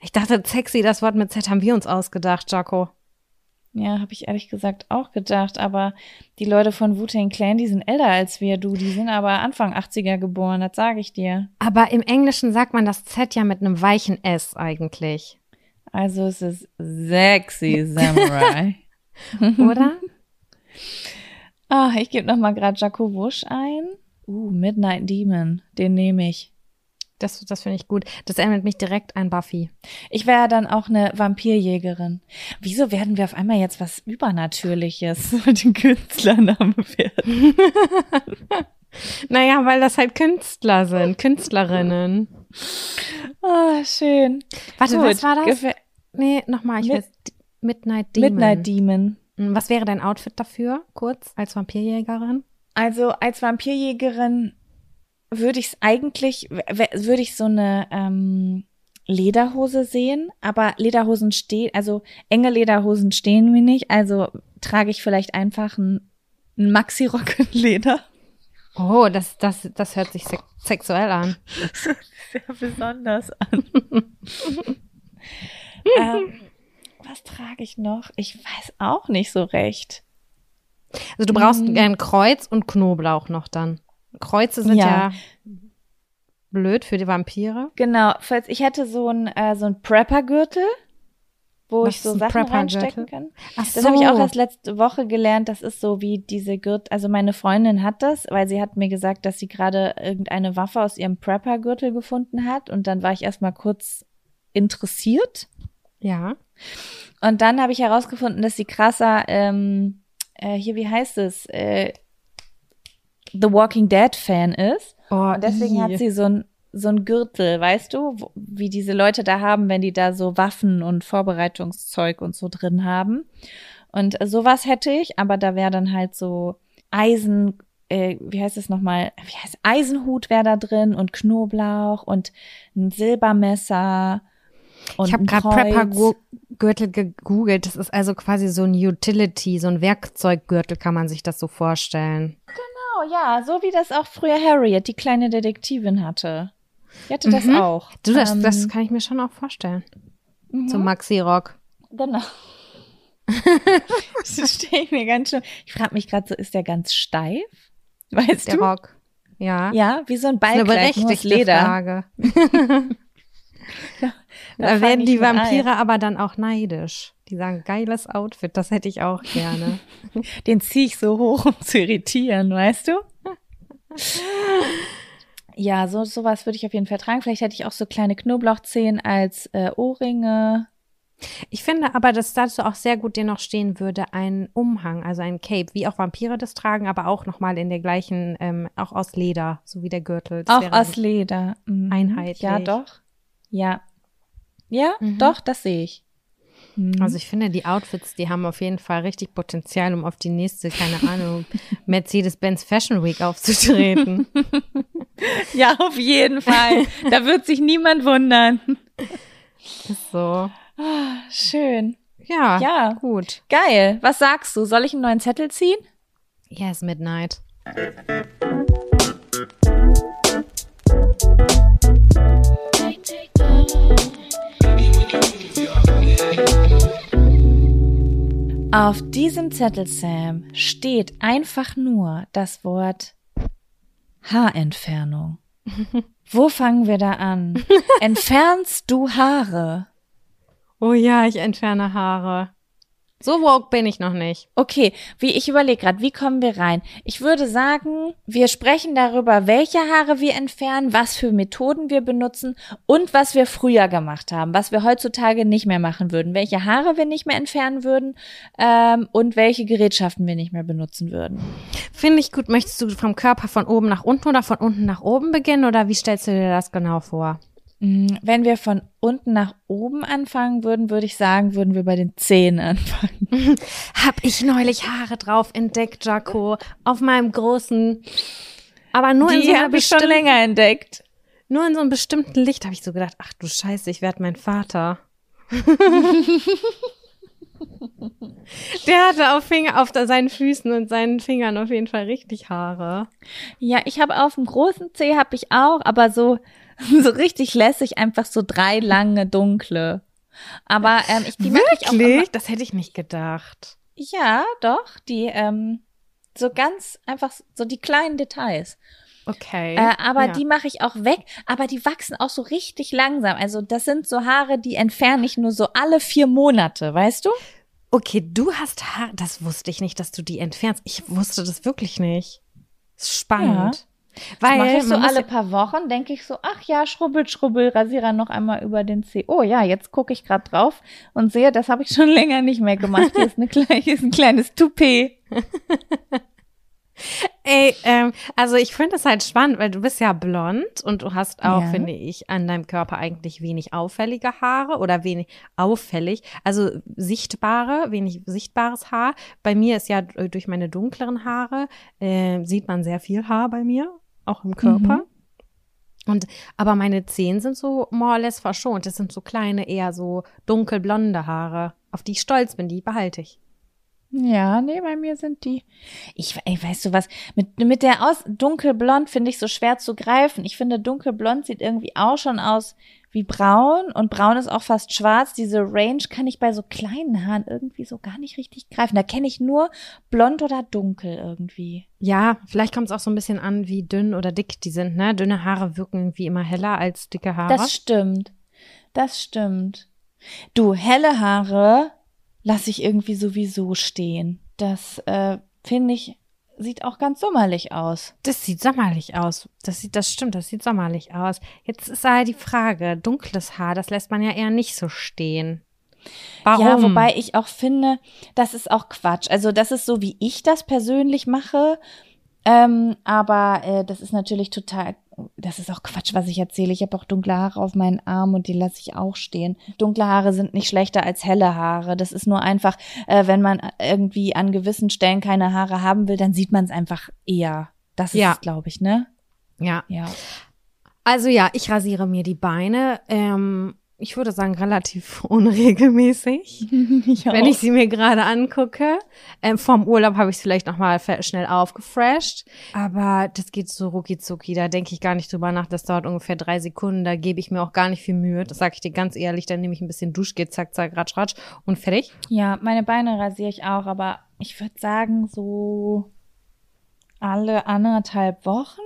Ich dachte, Sexy, das Wort mit Z haben wir uns ausgedacht, Jaco. Ja, habe ich ehrlich gesagt auch gedacht. Aber die Leute von Wu-Tang Clan, die sind älter als wir, du. Die sind aber Anfang 80er geboren, das sage ich dir. Aber im Englischen sagt man das Z ja mit einem weichen S eigentlich. Also es ist sexy Samurai. *laughs* *laughs* Oder? *laughs* ah, ich gebe noch mal gerade Jaco Wusch ein. Uh, Midnight Demon, den nehme ich. Das, das finde ich gut. Das erinnert mich direkt an Buffy. Ich wäre dann auch eine Vampirjägerin. Wieso werden wir auf einmal jetzt was Übernatürliches *laughs* mit dem Künstlername werden? Naja, weil das halt Künstler sind, Künstlerinnen. Ah, schön. Warte, Gut, was war das? Nee, nochmal, ich weiß. Midnight Demon. Midnight Demon. Hm, Was wäre dein Outfit dafür, kurz, als Vampirjägerin? Also als Vampirjägerin würde ich es eigentlich, würde ich so eine ähm, Lederhose sehen, aber Lederhosen stehen, also enge Lederhosen stehen mir nicht, also trage ich vielleicht einfach einen einen Maxi-Rock in Leder. Oh, das, das, das hört sich sex sexuell an. *laughs* Sehr besonders an. *laughs* ähm, was trage ich noch? Ich weiß auch nicht so recht. Also du brauchst Mhm. ein Kreuz und Knoblauch noch dann. Kreuze sind ja, Ja. blöd für die Vampire. Genau, falls ich hätte so ein äh, so ein Prepper-Gürtel, wo Was ich so Sachen reinstecken kann. Ach Das habe ich auch erst letzte Woche gelernt. Das ist so wie diese Gürtel. Also meine Freundin hat das, weil sie hat mir gesagt, dass sie gerade irgendeine Waffe aus ihrem Prepper-Gürtel gefunden hat. Und dann war ich erstmal kurz interessiert. Ja. Und dann habe ich herausgefunden, dass sie krasser, ähm, äh, hier, wie heißt es, äh, The Walking Dead Fan ist. Oh, Und deswegen ih. hat sie so ein so ein Gürtel, weißt du, wo, wie diese Leute da haben, wenn die da so Waffen und Vorbereitungszeug und so drin haben. Und sowas hätte ich, aber da wäre dann halt so Eisen, äh, wie heißt es nochmal? Wie heißt Eisenhut wäre da drin und Knoblauch und ein Silbermesser. Und ich habe gerade. Prepper-Gürtel gegoogelt. Das ist also quasi so ein Utility, so ein Werkzeuggürtel, kann man sich das so vorstellen. Genau, ja, so wie das auch früher Harriet, die kleine Detektivin hatte. Die hatte das Mhm. auch. Du, das, Ähm, das kann ich mir schon auch vorstellen. mhm. Zum Maxi-Rock. Genau. *laughs* das stehe ich mir ganz schön. Ich frage mich gerade so, ist der ganz steif? Weißt Der du? Rock. Ja. Ja, wie so ein Das Ballkleid, nur aus Leder. Frage. *laughs* *laughs* Da Da werden die ein. Vampire aber dann auch neidisch. Die sagen, geiles Outfit, das hätte ich auch gerne. *laughs* Den ziehe ich so hoch, um zu irritieren, weißt du? *laughs* Ja, so sowas würde ich auf jeden Fall tragen. Vielleicht hätte ich auch so kleine Knoblauchzehen als äh, Ohrringe. Ich finde aber, dass dazu auch sehr gut dir noch stehen würde, ein Umhang, also ein Cape, wie auch Vampire das tragen, aber auch nochmal in der gleichen, ähm, auch aus Leder, so wie der Gürtel. Das auch aus Leder. Mhm. einheitlich. Ja, doch. Ja. Ja, Mhm. doch, das sehe ich. Mhm. Also ich finde, die Outfits, die haben auf jeden Fall richtig Potenzial, um auf die nächste, keine Ahnung, *laughs* Mercedes-Benz Fashion Week aufzutreten. *laughs* Ja, auf jeden Fall. da wird sich niemand wundern. Ist so. Schön. Ja, Ja. gut. Geil. Was sagst du? Soll ich einen neuen Zettel ziehen? Yes, Midnight. Auf diesem Zettel, Sam, steht einfach nur das Wort Haarentfernung. *laughs* Wo fangen wir da an? *laughs* Entfernst du Haare? Oh ja, ich entferne Haare. So woke bin ich noch nicht. Okay, wie ich überlege gerade, wie kommen wir rein? Ich würde sagen, wir sprechen darüber, welche Haare wir entfernen, was für Methoden wir benutzen und was wir früher gemacht haben, was wir heutzutage nicht mehr machen würden, welche Haare wir nicht mehr entfernen würden ähm, und welche Gerätschaften wir nicht mehr benutzen würden. Finde ich gut. Möchtest du vom Körper von oben nach unten oder von unten nach oben beginnen oder wie stellst du dir das genau vor? Mm, Wenn wir von unten nach oben anfangen würden, würde ich sagen, würden wir bei den Zehen anfangen. *laughs* Hab ich neulich Haare drauf entdeckt, Jaco, auf meinem großen, aber nur in so Die einer habe ich schon länger entdeckt. nur in so einem bestimmten Licht habe ich so gedacht, ach du Scheiße, ich werde mein Vater. Der hatte auf Finger, auf seinen Füßen und seinen Fingern auf jeden Fall richtig Haare. Ja, ich habe auf dem großen Zeh habe ich auch, aber so *laughs* so richtig lässig einfach so drei lange dunkle. Aber ähm, ich, die mache ich auch immer, Wirklich? Das hätte ich nicht gedacht. Ja, doch, die ähm, so ganz einfach so die kleinen Details. Okay. Äh, aber ja. die mache ich auch weg, aber die wachsen auch so richtig langsam. Also das sind so Haare, die entferne ich nur so alle vier Monate, weißt du? Okay, du hast Haare. Das wusste ich nicht, dass du die entfernst. Ich wusste das wirklich nicht. Ist spannend. Das Weil mache ich so alle paar Wochen, denke ich so, ach ja, schrubbel, schrubbel, Rasierer noch einmal über den Zeh. Oh ja, jetzt gucke ich gerade drauf und sehe, das habe ich schon *laughs* länger nicht mehr gemacht. Hier ist, eine hier ist ein kleines Toupet. *laughs* Ey, ähm, also ich finde es halt spannend, weil du bist ja blond und du hast auch, Ja. finde ich, an deinem Körper eigentlich wenig auffällige Haare oder wenig auffällig, also sichtbare, wenig sichtbares Haar. Bei mir ist ja durch meine dunkleren Haare äh, sieht man sehr viel Haar bei mir, auch im Körper. Mhm. Und aber meine Zehen sind so more or less verschont. Das sind so kleine, eher so dunkelblonde Haare, auf die ich stolz bin. Die behalte ich. Ja, nee, bei mir sind die. Ich, ey, weißt du was? Mit, mit der aus dunkelblond finde ich so schwer zu greifen. Ich finde, dunkelblond sieht irgendwie auch schon aus wie braun und braun ist auch fast schwarz. Diese Range kann ich bei so kleinen Haaren irgendwie so gar nicht richtig greifen. Da kenne ich nur blond oder dunkel irgendwie. Ja, vielleicht kommt es auch so ein bisschen an, wie dünn oder dick die sind. Ne, dünne Haare wirken irgendwie immer heller als dicke Haare. Das stimmt. Das stimmt. Du, helle Haare lasse ich irgendwie sowieso stehen. Das äh, finde ich, sieht auch ganz sommerlich aus. Das sieht sommerlich aus. Das sieht, das stimmt, das sieht sommerlich aus. Jetzt ist halt die Frage, dunkles Haar, das lässt man ja eher nicht so stehen. Warum? Ja, wobei ich auch finde, das ist auch Quatsch. Also das ist so, wie ich das persönlich mache. Ähm, aber äh, das ist natürlich total, das ist auch Quatsch, was ich erzähle. Ich habe auch dunkle Haare auf meinen Armen und die lasse ich auch stehen. Dunkle Haare sind nicht schlechter als helle Haare. Das ist nur einfach, äh, wenn man irgendwie an gewissen Stellen keine Haare haben will, dann sieht man es einfach eher. Das ist Ja. es, glaube ich, ne? ja. Ja. Also ja, ich rasiere mir die Beine. Ähm, ich würde sagen, relativ *laughs* unregelmäßig. *laughs* ich wenn ich sie mir gerade angucke. Ähm, vorm Urlaub habe ich es vielleicht noch mal fe- schnell aufgefresht. Aber das geht so rucki zucki. Da denke ich gar nicht drüber nach. Das dauert ungefähr drei Sekunden. Da gebe ich mir auch gar nicht viel Mühe. Das sage ich dir ganz ehrlich. Dann nehme ich ein bisschen Duschgel, zack, zack, ratsch, ratsch und fertig. Ja, meine Beine rasiere ich auch, aber ich würde sagen, so alle anderthalb Wochen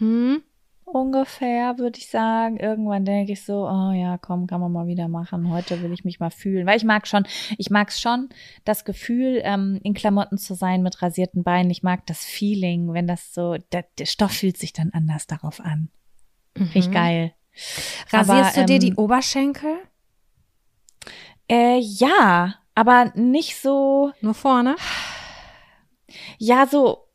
Mhm. Ungefähr, würde ich sagen. Irgendwann denke ich so, oh ja, komm, kann man mal wieder machen. Heute will ich mich mal fühlen. Weil ich mag schon, ich mag schon das Gefühl, ähm, in Klamotten zu sein mit rasierten Beinen. Ich mag das Feeling, wenn das so, der, der Stoff fühlt sich dann anders darauf an. Finde ich Mhm. geil. Rasierst Aber, du dir die ähm, Oberschenkel? Äh, ja, aber nicht so, Nur vorne? ja, so,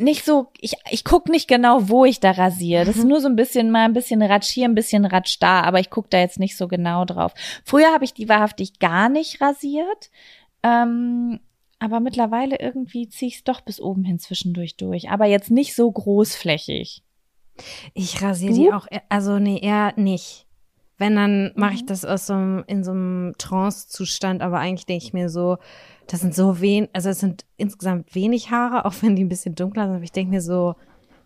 nicht so, ich, ich guck nicht genau, wo ich da rasiere. Das ist nur so ein bisschen mal ein bisschen Ratsch hier, ein bisschen Ratsch da, aber ich guck da jetzt nicht so genau drauf. Früher habe ich die wahrhaftig gar nicht rasiert. Ähm, aber mittlerweile irgendwie ziehe ich es doch bis oben hin zwischendurch durch. Aber jetzt nicht so großflächig. Ich rasiere die auch, e- also nee, eher nicht. Wenn, dann mache Mhm. ich das aus so einem, in so einem Trance-Zustand, aber eigentlich denke ich mir so, das sind so wenig, also es sind insgesamt wenig Haare, auch wenn die ein bisschen dunkler sind, aber ich denke mir so,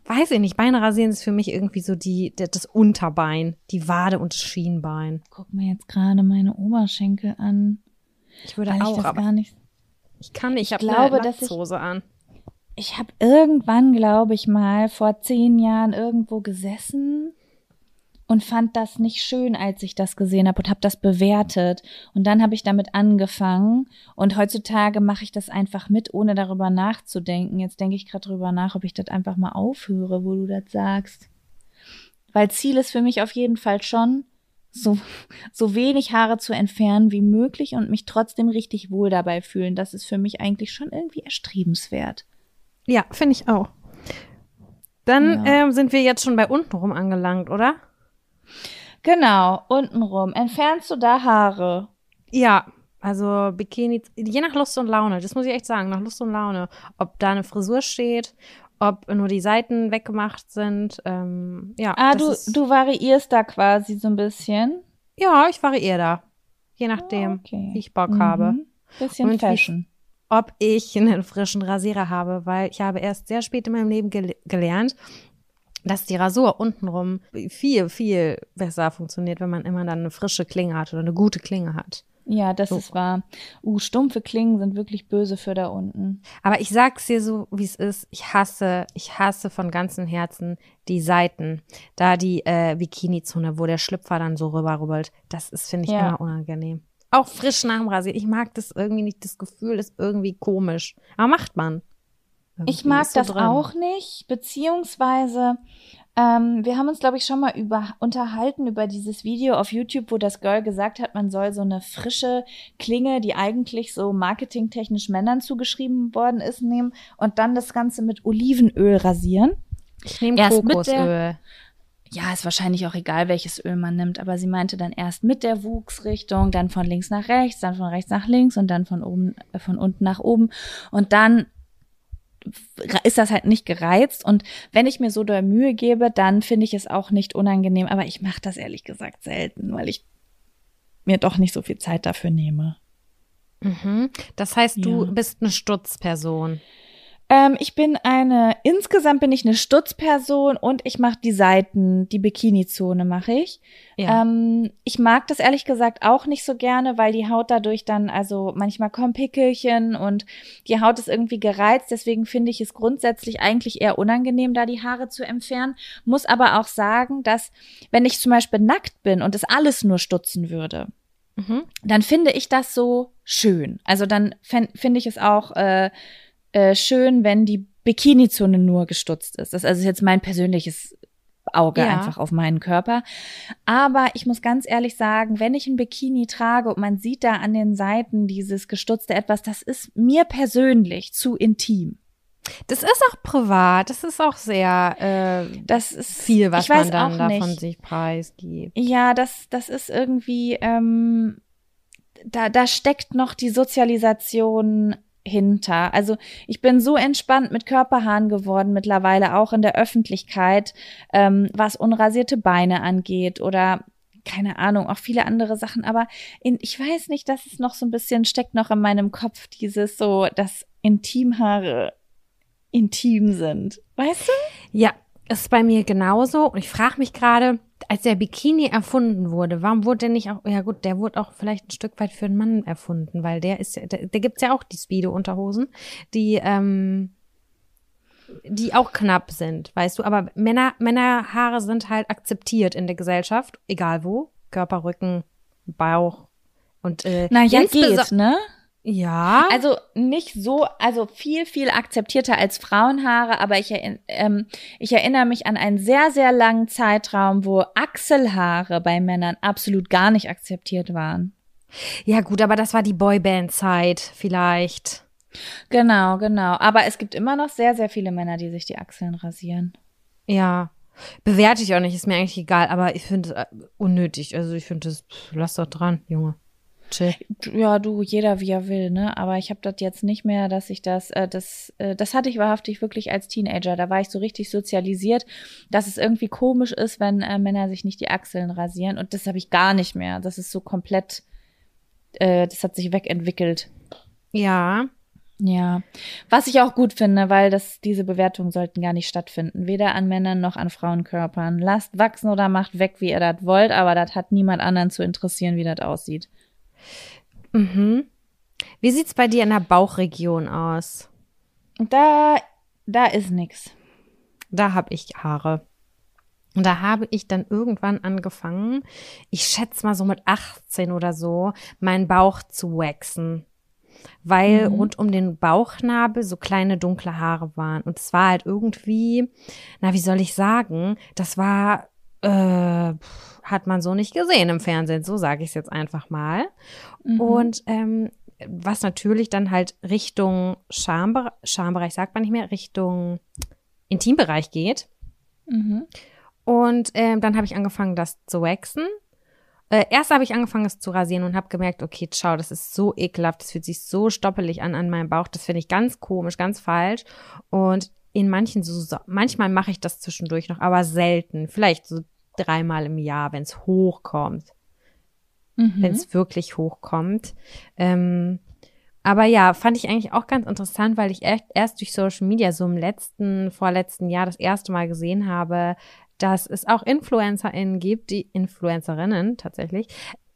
weiß ich nicht, Beine rasieren ist für mich irgendwie so die, das Unterbein, die Wade und das Schienbein. Guck mir jetzt gerade meine Oberschenkel an. Ich würde ich auch, das aber gar nicht ich kann nicht, ich habe glaube, eine dass ich- Latzhose an. Ich habe irgendwann, glaube ich mal, vor zehn Jahren irgendwo gesessen und fand das nicht schön, als ich das gesehen habe und habe das bewertet. Und dann habe ich damit angefangen und heutzutage mache ich das einfach mit, ohne darüber nachzudenken. Jetzt denke ich gerade drüber nach, ob ich das einfach mal aufhöre, wo du das sagst. Weil Ziel ist für mich auf jeden Fall schon, so, so wenig Haare zu entfernen wie möglich und mich trotzdem richtig wohl dabei fühlen. Das ist für mich eigentlich schon irgendwie erstrebenswert. Ja, finde ich auch. Dann Ja. ähm, sind wir jetzt schon bei untenrum angelangt, oder? Genau, untenrum. Entfernst du da Haare? Ja, also Bikini, je nach Lust und Laune, das muss ich echt sagen, nach Lust und Laune. Ob da eine Frisur steht, ob nur die Seiten weggemacht sind, ähm, ja. Ah, du, du variierst da quasi so ein bisschen. Ja, ich variiere da. Je nachdem, Ah, okay. wie ich Bock habe. Mhm. Bisschen Und wie- Fashion. Ob ich *laughs* einen frischen Rasierer habe, weil ich habe erst sehr spät in meinem Leben gel gelernt, dass die Rasur untenrum viel, viel besser funktioniert, wenn man immer dann eine frische Klinge hat oder eine gute Klinge hat. Ja, das So. ist wahr. Uh, stumpfe Klingen sind wirklich böse für da unten. Aber ich sag's dir so, wie es ist. Ich hasse, ich hasse von ganzem Herzen die Seiten. Da die äh, Bikini-Zone, wo der Schlüpfer dann so rüberrubbelt. Das ist, finde ich, Ja. immer unangenehm. Auch frisch nach dem Rasieren. Ich mag das irgendwie nicht. Das Gefühl ist irgendwie komisch. Aber macht man. Ich mag so das drin. auch nicht, beziehungsweise ähm, wir haben uns, glaube ich, schon mal über unterhalten über dieses Video auf YouTube, wo das Girl gesagt hat, man soll so eine frische Klinge, die eigentlich so marketingtechnisch Männern zugeschrieben worden ist, nehmen und dann das Ganze mit Olivenöl rasieren. Ich nehme Kokosöl. Ja, ist wahrscheinlich auch egal, welches Öl man nimmt, aber sie meinte dann erst mit der Wuchsrichtung, dann von links nach rechts, dann von rechts nach links und dann von oben, äh, von unten nach oben und dann ist das halt nicht gereizt und wenn ich mir so doll Mühe gebe, dann finde ich es auch nicht unangenehm, aber ich mache das ehrlich gesagt selten, weil ich mir doch nicht so viel Zeit dafür nehme. Mhm. Das heißt, du Ja. bist eine Stutzperson. Ähm, ich bin eine, insgesamt bin ich eine Stutzperson und ich mache die Seiten, die Bikini-Zone mache ich. Ja. Ähm, ich mag das ehrlich gesagt auch nicht so gerne, weil die Haut dadurch dann, also manchmal kommen Pickelchen und die Haut ist irgendwie gereizt. Deswegen finde ich es grundsätzlich eigentlich eher unangenehm, da die Haare zu entfernen. Muss aber auch sagen, dass wenn ich zum Beispiel nackt bin und es alles nur stutzen würde, Mhm. dann finde ich das so schön. Also dann finde ich es auch äh, äh, schön, wenn die Bikini-Zone nur gestutzt ist. Das ist also jetzt mein persönliches Auge Ja. einfach auf meinen Körper. Aber ich muss ganz ehrlich sagen, wenn ich ein Bikini trage und man sieht da an den Seiten dieses gestutzte etwas, das ist mir persönlich zu intim. Das ist auch privat. Das ist auch sehr äh, Das ist viel, was man dann davon nicht. sich preisgibt. Ja, das, das ist irgendwie, ähm, da, da steckt noch die Sozialisation hinter. Also ich bin so entspannt mit Körperhaaren geworden mittlerweile auch in der Öffentlichkeit, ähm, was unrasierte Beine angeht oder keine Ahnung, auch viele andere Sachen, aber in, ich weiß nicht, dass es noch so ein bisschen steckt noch in meinem Kopf dieses so, dass Intimhaare intim sind. Weißt du? Ja, ist bei mir genauso. Und ich frage mich gerade, als der Bikini erfunden wurde, warum wurde der nicht auch, ja gut, der wurde auch vielleicht ein Stück weit für einen Mann erfunden, weil der ist, ja- der, der gibt's ja auch die Speedo-Unterhosen, die, ähm, die auch knapp sind, weißt du, aber Männer, Männerhaare sind halt akzeptiert in der Gesellschaft, egal wo, Körper, Rücken, Bauch und äh, Naja, insbeso- geht, ne? Ja, Also nicht so, also viel, viel akzeptierter als Frauenhaare, aber ich, erinn- ähm, ich erinnere mich an einen sehr, sehr langen Zeitraum, wo Achselhaare bei Männern absolut gar nicht akzeptiert waren. ja gut, aber das war die Boyband-Zeit vielleicht. Genau, genau. Aber es gibt immer noch sehr, sehr viele Männer, die sich die Achseln rasieren. Ja. Bewerte ich auch nicht, ist mir eigentlich egal, aber ich finde es äh, unnötig. Also ich finde pff, lass doch dran, Junge. Chill. Ja, du, jeder wie er will, ne? Aber ich habe das jetzt nicht mehr, dass ich das, äh, das, äh, das hatte ich wahrhaftig wirklich als Teenager. Da war ich so richtig sozialisiert, dass es irgendwie komisch ist, wenn äh, Männer sich nicht die Achseln rasieren. Und das habe ich gar nicht mehr. Das ist so komplett, äh, das hat sich wegentwickelt. Ja. Ja, was ich auch gut finde, weil das diese Bewertungen sollten gar nicht stattfinden, weder an Männern noch an Frauenkörpern. Lasst wachsen oder macht weg, wie ihr das wollt, aber das hat niemand anderen zu interessieren, wie das aussieht. Mhm. Wie sieht's bei dir in der Bauchregion aus? Da, da ist nix. Da habe ich Haare. Und da habe ich dann irgendwann angefangen, ich schätze mal so mit 18 oder so, meinen Bauch zu waxen. Weil rund um den Bauchnabel so kleine dunkle Haare waren. Und es war halt irgendwie, na, wie soll ich sagen, das war, äh, hat man so nicht gesehen im Fernsehen, so sage ich es jetzt einfach mal. Und ähm, was natürlich dann halt Richtung Schambereich, Schambereich sagt man nicht mehr, Richtung Intimbereich geht. Mhm. Und ähm, dann habe ich angefangen, das zu waxen. Äh, erst habe ich angefangen, es zu rasieren und habe gemerkt, okay, schau, das ist so ekelhaft, das fühlt sich so stoppelig an an meinem Bauch. Das finde ich ganz komisch, ganz falsch. Und in manchen, so manchmal mache ich das zwischendurch noch, aber selten. Vielleicht so dreimal im Jahr, wenn es hochkommt Mhm. wenn es wirklich hochkommt. Ähm, Aber ja, fand ich eigentlich auch ganz interessant, weil ich echt erst durch Social Media so im letzten, vorletzten Jahr das erste Mal gesehen habe, dass es auch InfluencerInnen gibt, die Influencerinnen tatsächlich,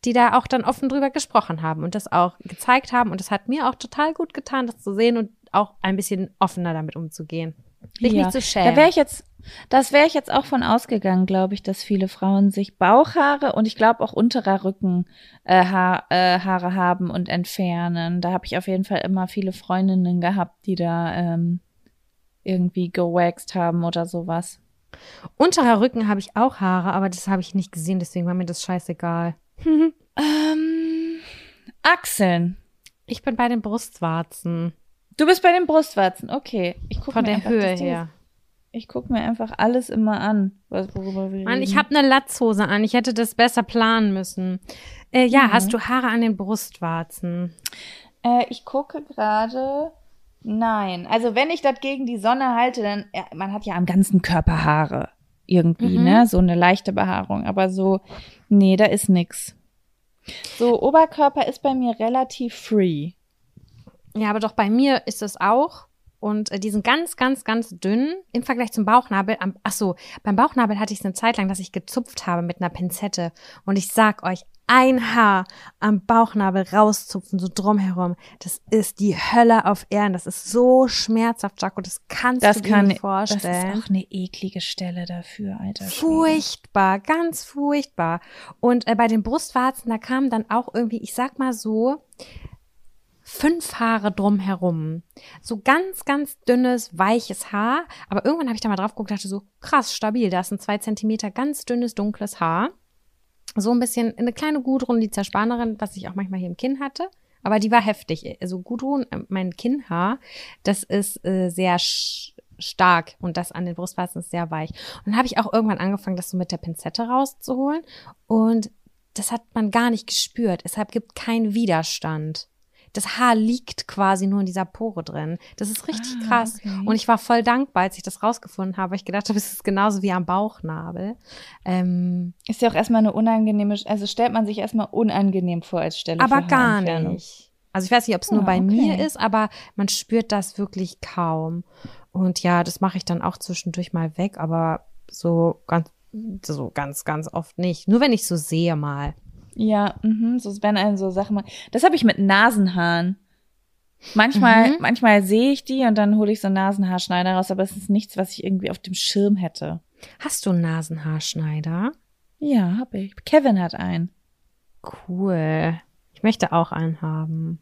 die da auch dann offen drüber gesprochen haben und das auch gezeigt haben. Und das hat mir auch total gut getan, das zu sehen und auch ein bisschen offener damit umzugehen. Dich Ja, nicht zu schämen. Da wäre ich jetzt, das wäre ich jetzt auch von ausgegangen, glaube ich, dass viele Frauen sich Bauchhaare und ich glaube auch unterer Rücken äh, Haar, äh, Haare haben und entfernen. Da habe ich auf jeden Fall immer viele Freundinnen gehabt, die da ähm, irgendwie gewaxt haben oder sowas. Unterer Rücken habe ich auch Haare, aber das habe ich nicht gesehen, deswegen war mir das scheißegal. *laughs* Ähm, Achseln. Ich bin bei den Brustwarzen. Du bist bei den Brustwarzen, okay. Ich guck Von mir der einfach Höhe her. Ich gucke mir einfach alles immer an, was, worüber wir Mann, ich reden. habe eine Latzhose an. Ich hätte das besser planen müssen. Äh, ja, Mhm. hast du Haare an den Brustwarzen? Äh, ich gucke gerade. Nein. Also wenn ich das gegen die Sonne halte, dann, ja, man hat ja am ganzen Körper Haare. Irgendwie, Mhm. ne? So eine leichte Behaarung. Aber so, nee, da ist nix. So, Oberkörper ist bei mir relativ free. Ja, aber doch bei mir ist es auch. Und äh, die sind ganz, ganz, ganz dünn im Vergleich zum Bauchnabel. Am, ach so, beim Bauchnabel hatte ich es eine Zeit lang, dass ich gezupft habe mit einer Pinzette. Und ich sag euch, ein Haar am Bauchnabel rauszupfen, so drumherum, das ist die Hölle auf Erden. Das ist so schmerzhaft, Jaco. Das kannst Das du dir kann, nicht das vorstellen. ist auch eine eklige Stelle dafür, alter. Furchtbar, ganz furchtbar. Und äh, bei den Brustwarzen, da kamen dann auch irgendwie, ich sag mal so, fünf Haare drumherum. So ganz, ganz dünnes, weiches Haar. Aber irgendwann habe ich da mal drauf geguckt und dachte so, krass, stabil. Da ist ein zwei Zentimeter ganz dünnes, dunkles Haar. So ein bisschen eine kleine Gudrun, die Zerspanerin, was ich auch manchmal hier im Kinn hatte. Aber die war heftig. Also Gudrun, äh, mein Kinnhaar, das ist äh, sehr stark und das an den Brustwarzen ist sehr weich. Und dann habe ich auch irgendwann angefangen, das so mit der Pinzette rauszuholen und das hat man gar nicht gespürt. Deshalb gibt keinen Widerstand. Das Haar liegt quasi nur in dieser Pore drin. Das ist richtig Ah, krass. okay. Und ich war voll dankbar, als ich das rausgefunden habe. weil Ich gedacht habe, es ist genauso wie am Bauchnabel. Ähm, Ist ja auch erstmal eine unangenehme, also stellt man sich erstmal unangenehm vor als Stelle aber gar nicht. Also ich weiß nicht, ob es nur Ah, bei okay. mir ist, aber man spürt das wirklich kaum. Und ja, das mache ich dann auch zwischendurch mal weg, aber so ganz, so ganz, ganz oft nicht. Nur wenn ich so sehe mal. Ja, mhm, so wenn einen so Sachen mal. Das habe ich mit Nasenhaaren. Manchmal, Mhm. manchmal sehe ich die und dann hole ich so einen Nasenhaarschneider raus, aber es ist nichts, was ich irgendwie auf dem Schirm hätte. Hast du einen Nasenhaarschneider? Ja, habe ich. Kevin hat einen. Cool. Ich möchte auch einen haben.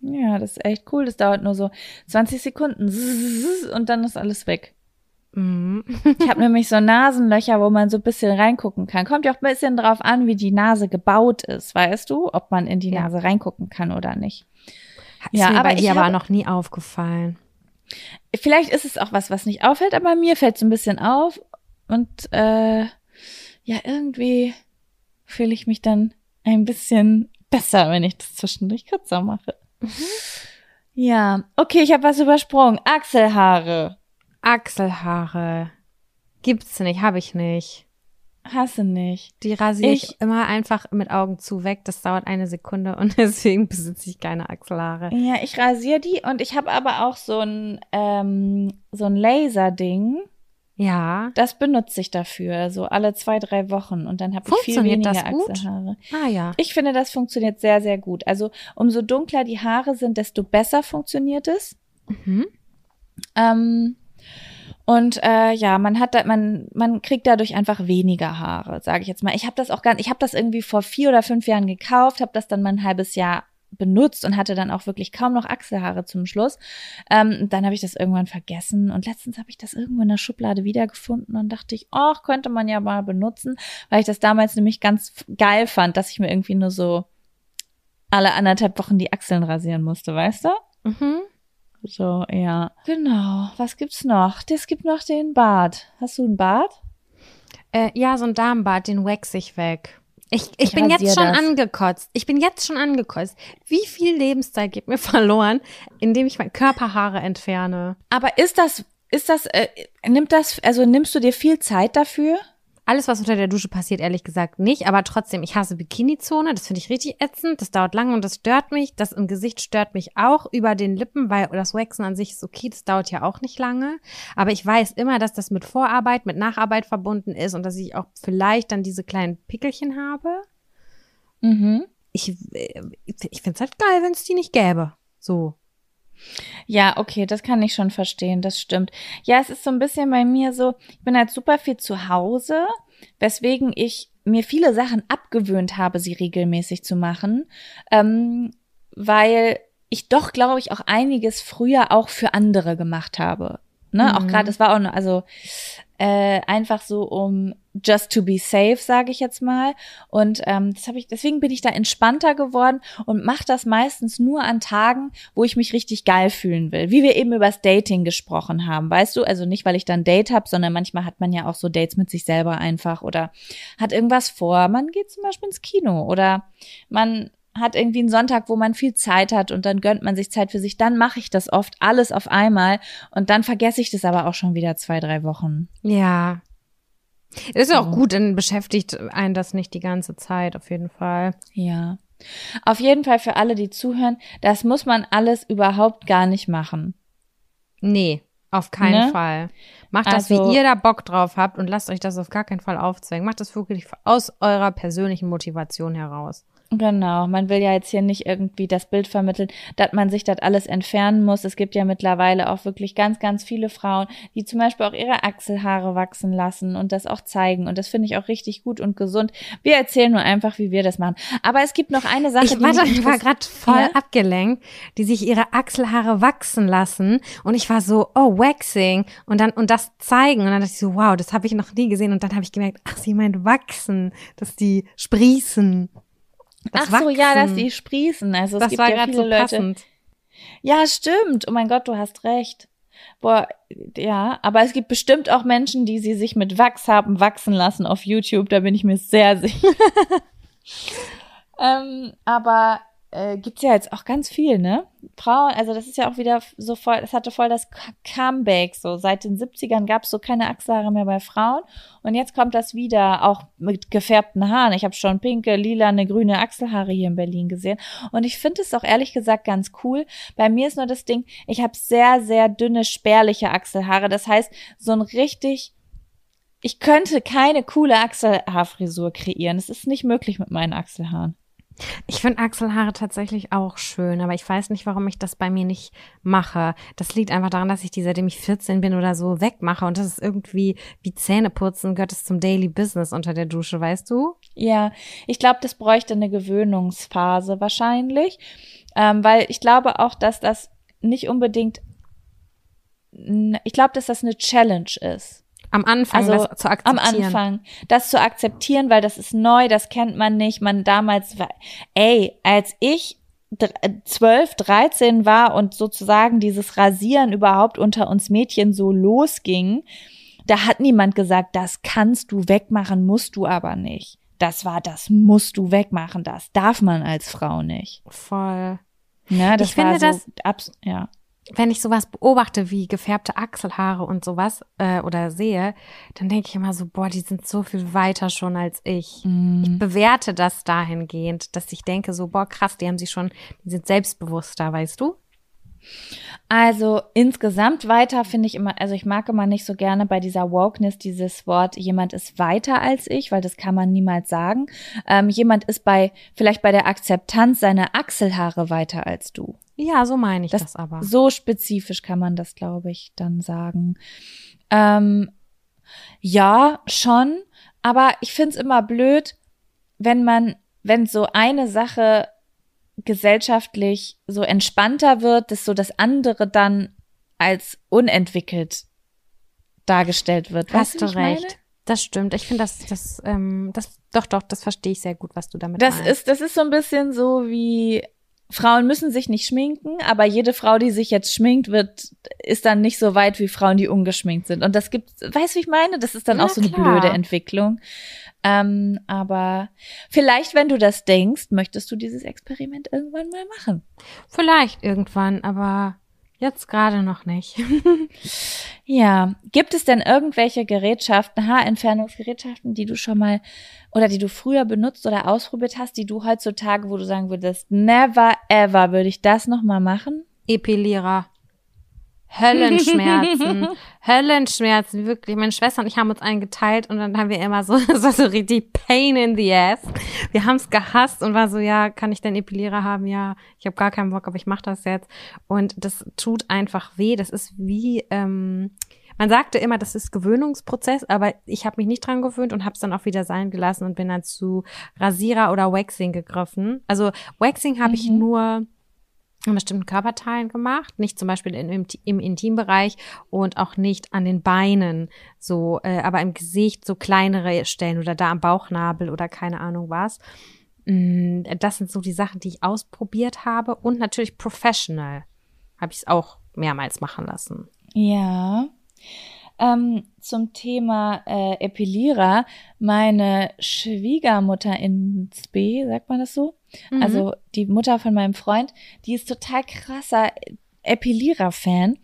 Ja, das ist echt cool. Das dauert nur so 20 Sekunden und dann ist alles weg. Mhm. Ich habe nämlich so Nasenlöcher, wo man so ein bisschen reingucken kann. Kommt ja auch ein bisschen drauf an, wie die Nase gebaut ist, weißt du, ob man in die Ja. Nase reingucken kann oder nicht. Ist Ja, mir aber bei dir aber noch nie aufgefallen. Vielleicht ist es auch was, was nicht auffällt, aber mir fällt es ein bisschen auf. Und äh, ja, irgendwie fühle ich mich dann ein bisschen besser, wenn ich das zwischendurch kürzer mache. Ja, okay, ich habe was übersprungen. Achselhaare. Achselhaare. Gibt's nicht, habe ich nicht. Hasse nicht. Die rasiere ich, Ich- immer einfach mit Augen zu weg. Das dauert eine Sekunde und *laughs* deswegen besitze ich keine Achselhaare. Ja, ich rasiere die und ich habe aber auch so ein ähm, so ein Laserding. Ja. Das benutze ich dafür, so alle zwei drei Wochen und dann habe ich viel Funktioniert weniger das gut? Achselhaare. Ah ja. Ich finde, das funktioniert sehr, sehr gut. Also umso dunkler die Haare sind, desto besser funktioniert es. Mhm. Ähm, und äh, ja, man hat da, man man kriegt dadurch einfach weniger Haare, sage ich jetzt mal. Ich habe das auch gar, ich habe das irgendwie vor vier oder fünf Jahren gekauft, habe das dann mal ein halbes Jahr benutzt und hatte dann auch wirklich kaum noch Achselhaare zum Schluss. Ähm, dann habe ich das irgendwann vergessen und letztens habe ich das irgendwo in der Schublade wiedergefunden und dachte ich, ach, könnte man ja mal benutzen, weil ich das damals nämlich ganz geil fand, dass ich mir irgendwie nur so alle anderthalb Wochen die Achseln rasieren musste, weißt du? Mhm. So, ja. Genau. Was gibt's noch? Es gibt noch den Bart. Hast du einen Bart? Äh, ja, so ein Darmbart, den wax ich weg. Ich, ich, bin jetzt schon das. angekotzt. Ich bin jetzt schon angekotzt. Wie viel Lebenszeit geht mir *laughs* verloren, indem ich meine Körperhaare entferne? Aber ist das, ist das, äh, nimmt das, also nimmst du dir viel Zeit dafür? Alles, was unter der Dusche passiert, ehrlich gesagt nicht. Aber trotzdem, ich hasse Bikini-Zone. Das finde ich richtig ätzend. Das dauert lange und das stört mich. Das im Gesicht stört mich auch über den Lippen, weil das Waxen an sich ist okay. Das dauert ja auch nicht lange. Aber ich weiß immer, dass das mit Vorarbeit, mit Nacharbeit verbunden ist und dass ich auch vielleicht dann diese kleinen Pickelchen habe. Mhm. Ich, äh, ich finde es halt geil, wenn es die nicht gäbe. So. Ja, okay, das kann ich schon verstehen, das stimmt. Ja, es ist so ein bisschen bei mir so, ich bin halt super viel zu Hause, weswegen ich mir viele Sachen abgewöhnt habe, sie regelmäßig zu machen, ähm, weil ich doch, glaube ich, auch einiges früher auch für andere gemacht habe. Ne? Auch Mhm. gerade, es war auch, nur- also äh, einfach so um just to be safe, sage ich jetzt mal. Und ähm, das habe ich, deswegen bin ich da entspannter geworden und mache das meistens nur an Tagen, wo ich mich richtig geil fühlen will. Wie wir eben übers Dating gesprochen haben, weißt du? Also nicht, weil ich dann Date habe, sondern manchmal hat man ja auch so Dates mit sich selber einfach oder hat irgendwas vor. Man geht zum Beispiel ins Kino oder man hat irgendwie einen Sonntag, wo man viel Zeit hat und dann gönnt man sich Zeit für sich. Dann mache ich das oft alles auf einmal und dann vergesse ich das aber auch schon wieder zwei, drei Wochen. Ja. Ist auch So. gut, dann beschäftigt einen das nicht die ganze Zeit, auf jeden Fall. Ja. Auf jeden Fall für alle, die zuhören, das muss man alles überhaupt gar nicht machen. Nee, auf keinen Ne? Fall. Macht das, Also- wie ihr da Bock drauf habt und lasst euch das auf gar keinen Fall aufzwängen. Macht das wirklich aus eurer persönlichen Motivation heraus. Genau, man will ja jetzt hier nicht irgendwie das Bild vermitteln, dass man sich das alles entfernen muss. Es gibt ja mittlerweile auch wirklich ganz, ganz viele Frauen, die zum Beispiel auch ihre Achselhaare wachsen lassen und das auch zeigen. Und das finde ich auch richtig gut und gesund. Wir erzählen nur einfach, wie wir das machen. Aber es gibt noch eine Sache, Ich, die warte, ich war gerade voll Ja? abgelenkt, die sich ihre Achselhaare wachsen lassen und ich war so, oh, Waxing und dann und das zeigen und dann dachte ich so, wow, das habe ich noch nie gesehen und dann habe ich gemerkt, ach, sie meint wachsen, dass die sprießen. Das Ach so, ja, dass Wachsen. die sprießen. Also es das gibt war ja gerade viele so Leute. passend. Ja, stimmt. Oh mein Gott, du hast recht. Boah, ja, aber es gibt bestimmt auch Menschen, die sie sich mit Wachs haben wachsen lassen auf YouTube, da bin ich mir sehr *laughs* sicher. ähm, aber äh, gibt's ja jetzt auch ganz viel, ne? Frauen, also das ist ja auch wieder so voll, das hatte voll das Comeback, so seit den 70ern gab's so keine Achselhaare mehr bei Frauen und jetzt kommt das wieder, auch mit gefärbten Haaren. Ich habe schon pinke, lila, eine grüne Achselhaare hier in Berlin gesehen und ich finde es auch ehrlich gesagt ganz cool. Bei mir ist nur das Ding, ich habe sehr, sehr dünne, spärliche Achselhaare. Das heißt, so ein richtig, ich könnte keine coole Achselhaarfrisur kreieren. Es ist nicht möglich mit meinen Achselhaaren. Ich finde Achselhaare tatsächlich auch schön, aber ich weiß nicht, warum ich das bei mir nicht mache. Das liegt einfach daran, dass ich die, seitdem ich 14 bin oder so, wegmache. Und das ist irgendwie wie Zähneputzen, gehört es zum Daily Business unter der Dusche, weißt du? Ja, ich glaube, das bräuchte eine Gewöhnungsphase wahrscheinlich, ähm, weil ich glaube auch, dass das nicht unbedingt, ich glaube, dass das eine Challenge ist. Am Anfang Also das zu am akzeptieren. Anfang, das zu akzeptieren, weil das ist neu, das kennt man nicht. Man damals war, ey, als ich dr- äh, 12, 13 war und sozusagen dieses Rasieren überhaupt unter uns Mädchen so losging, da hat niemand gesagt, das kannst du wegmachen, musst du aber nicht. Das war, das musst du wegmachen, das darf man als Frau nicht. Voll. Ne, das Ich finde war so, das- ja. Wenn ich sowas beobachte wie gefärbte Achselhaare und sowas äh, oder sehe, dann denke ich immer so, boah, die sind so viel weiter schon als ich. Mhm. Ich bewerte das dahingehend, dass ich denke so, boah, krass, die haben sich schon, die sind selbstbewusster, weißt du? Also insgesamt weiter finde ich immer, also ich mag immer nicht so gerne bei dieser Wokeness dieses Wort, jemand ist weiter als ich, weil das kann man niemals sagen. Ähm, jemand ist bei, vielleicht bei der Akzeptanz seiner Achselhaare weiter als du. Ja, so meine ich das, Das- aber. So spezifisch kann man das, glaube ich, dann sagen. Ähm, ja, schon, aber ich finde es immer blöd, wenn man, wenn so eine Sache gesellschaftlich so entspannter wird, dass so das andere dann als unentwickelt dargestellt wird. Weißt Hast du, du ich meine? recht. Das stimmt. Ich finde das, das, ähm, das, doch, doch, das verstehe ich sehr gut, was du damit Das meinst. ist, das ist so ein bisschen so wie Frauen müssen sich nicht schminken, aber jede Frau, die sich jetzt schminkt, wird, ist dann nicht so weit wie Frauen, die ungeschminkt sind. Und das gibt, weißt du, wie ich meine? Das ist dann Ja, auch so eine klar. blöde Entwicklung. Ähm, aber vielleicht, wenn du das denkst, möchtest du dieses Experiment irgendwann mal machen. Vielleicht irgendwann, aber Jetzt gerade noch nicht. *laughs* Ja, gibt es denn irgendwelche Gerätschaften, Haarentfernungsgerätschaften, die du schon mal oder die du früher benutzt oder ausprobiert hast, die du heutzutage, wo du sagen würdest, never ever würde ich das noch mal machen? Epilierer. Höllenschmerzen. *laughs* Höllenschmerzen, wirklich. Meine Schwester und ich haben uns einen geteilt und dann haben wir immer so, *laughs* das war so richtig Pain in the ass. Wir haben es gehasst und war so, ja, kann ich denn Epilierer haben? Ja, ich habe gar keinen Bock, aber ich mache das jetzt. Und das tut einfach weh. Das ist wie, ähm, man sagte immer, das ist Gewöhnungsprozess, aber ich habe mich nicht dran gewöhnt und habe es dann auch wieder sein gelassen und bin dann zu Rasierer oder Waxing gegriffen. Also Waxing habe ich Mhm. nur an bestimmten Körperteilen gemacht, nicht zum Beispiel in, im, im Intimbereich und auch nicht an den Beinen, so, äh, aber im Gesicht so kleinere Stellen oder da am Bauchnabel oder keine Ahnung was. Mm, Das sind so die Sachen, die ich ausprobiert habe und natürlich professional habe ich es auch mehrmals machen lassen. Ja. Ähm, zum Thema äh, Epilierer, meine Schwiegermutter in Spe, sagt man das so? Mhm. Also die Mutter von meinem Freund, die ist total krasser Epilierer-Fan.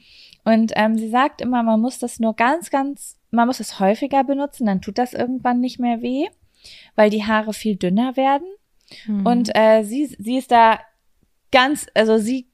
Und ähm, sie sagt immer, man muss das nur ganz, ganz, man muss es häufiger benutzen, dann tut das irgendwann nicht mehr weh, weil die Haare viel dünner werden. Mhm. Und äh, sie, sie ist da ganz, also sie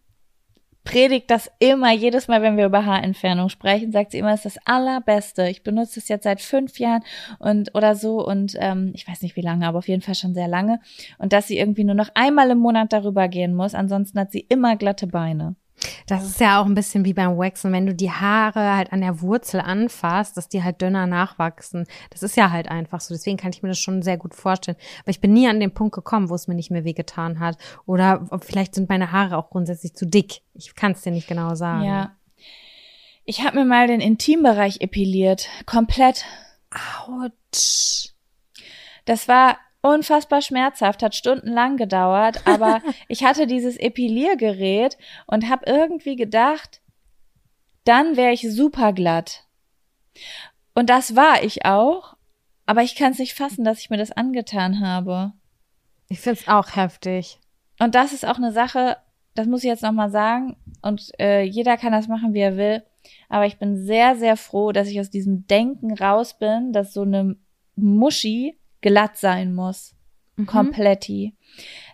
predigt das immer, jedes Mal, wenn wir über Haarentfernung sprechen, sagt sie immer, es ist das Allerbeste. Ich benutze es jetzt seit fünf Jahren und oder so und ähm, ich weiß nicht wie lange, aber auf jeden Fall schon sehr lange. Und dass sie irgendwie nur noch einmal im Monat darüber gehen muss, ansonsten hat sie immer glatte Beine. Das ist ja auch ein bisschen wie beim Waxen, wenn du die Haare halt an der Wurzel anfasst, dass die halt dünner nachwachsen. Das ist ja halt einfach so. Deswegen kann ich mir das schon sehr gut vorstellen. Aber ich bin nie an den Punkt gekommen, wo es mir nicht mehr wehgetan hat. Oder vielleicht sind meine Haare auch grundsätzlich zu dick. Ich kann es dir nicht genau sagen. Ja. Ich habe mir mal den Intimbereich epiliert, komplett. Autsch. Das war unfassbar schmerzhaft, hat stundenlang gedauert, aber *laughs* ich hatte dieses Epiliergerät und habe irgendwie gedacht, dann wäre ich super glatt. Und das war ich auch, aber ich kann es nicht fassen, dass ich mir das angetan habe. Ich find's auch heftig. Und das ist auch eine Sache, das muss ich jetzt nochmal sagen, und äh, jeder kann das machen, wie er will, aber ich bin sehr, sehr froh, dass ich aus diesem Denken raus bin, dass so eine Muschi glatt sein muss. Kompletti.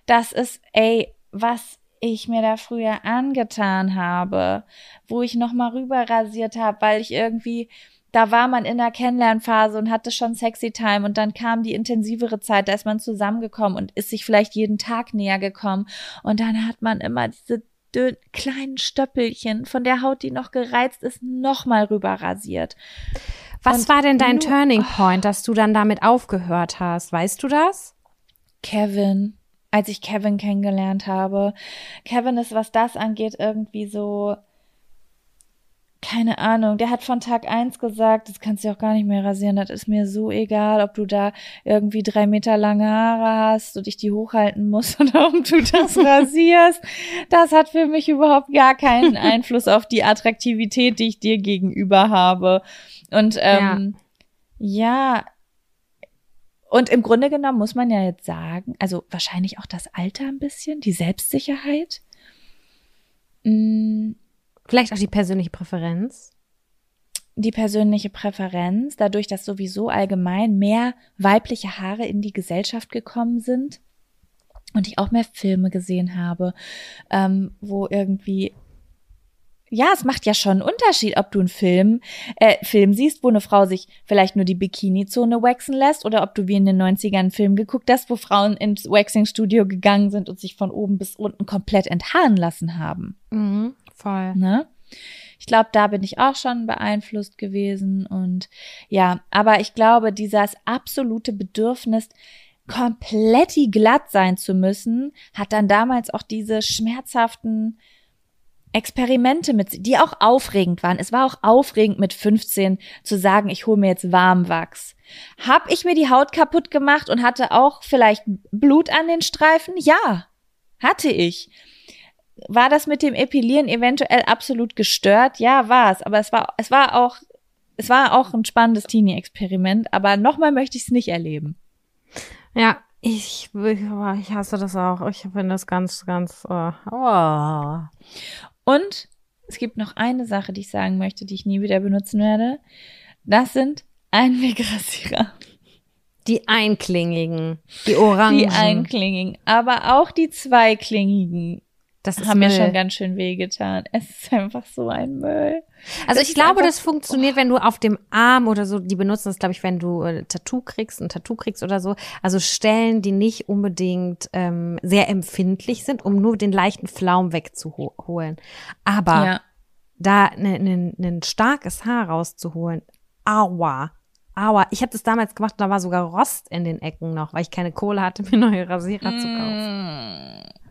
Das ist, ey, was ich mir da früher angetan habe, wo ich nochmal rüber rasiert habe, weil ich irgendwie, da war man in der Kennenlernphase und hatte schon sexy Time und dann kam die intensivere Zeit, da ist man zusammengekommen und ist sich vielleicht jeden Tag näher gekommen und dann hat man immer diese dünn, kleinen Stöppelchen von der Haut, die noch gereizt ist, nochmal rüber rasiert. Was Und war denn dein nur- Turning Point, dass du dann damit aufgehört hast? Weißt du das? Kevin, als ich Kevin kennengelernt habe. Kevin ist, was das angeht, irgendwie so, keine Ahnung, der hat von Tag eins gesagt, das kannst du auch gar nicht mehr rasieren, das ist mir so egal, ob du da irgendwie drei Meter lange Haare hast und ich die hochhalten muss *laughs* oder ob du das *laughs* rasierst. Das hat für mich überhaupt gar keinen *laughs* Einfluss auf die Attraktivität, die ich dir gegenüber habe. Und ähm, ja, und im Grunde genommen muss man ja jetzt sagen, also wahrscheinlich auch das Alter ein bisschen, die Selbstsicherheit. Mm, Vielleicht auch die persönliche Präferenz? die persönliche Präferenz, dadurch, dass sowieso allgemein mehr weibliche Haare in die Gesellschaft gekommen sind und ich auch mehr Filme gesehen habe, ähm, wo irgendwie ja, es macht ja schon einen Unterschied, ob du einen Film, äh, Film siehst, wo eine Frau sich vielleicht nur die Bikini-Zone waxen lässt oder ob du wie in den 90ern einen Film geguckt hast, wo Frauen ins Waxing-Studio gegangen sind und sich von oben bis unten komplett enthaaren lassen haben. Mhm, voll. Ne? Ich glaube, da bin ich auch schon beeinflusst gewesen und ja, aber ich glaube, dieses absolute Bedürfnis, komplett glatt sein zu müssen, hat dann damals auch diese schmerzhaften Experimente mit, die auch aufregend waren. Es war auch aufregend mit 15 zu sagen, ich hole mir jetzt Warmwachs. Hab ich mir die Haut kaputt gemacht und hatte auch vielleicht Blut an den Streifen? Ja, hatte ich. War das mit dem Epilieren eventuell absolut gestört? Ja, war es. Aber es war, es war auch, es war auch ein spannendes Teenie-Experiment. Aber nochmal möchte ich es nicht erleben. Ja, ich, ich, hasse das auch. Ich finde das ganz, ganz, oh, oh. Und es gibt noch eine Sache, die ich sagen möchte, die ich nie wieder benutzen werde. Das sind Einwegrasierer. Die einklingigen, die orangen. Die einklingigen, aber auch die zweiklingigen das haben mir schon ganz schön wehgetan. *laughs* Es ist einfach so ein Müll. Also ich glaube, einfach- das funktioniert, wenn du auf dem Arm oder so, die benutzen das, glaube ich, wenn du äh, Tattoo kriegst, ein Tattoo kriegst oder so. Also Stellen, die nicht unbedingt ähm, sehr empfindlich sind, um nur den leichten Flaum wegzuholen. Aber ja. da ein ne, ne, ne starkes Haar rauszuholen, aua. Aua, ich habe das damals gemacht, da war sogar Rost in den Ecken noch, weil ich keine Kohle hatte, *laughs* mir neue Rasierer zu kaufen.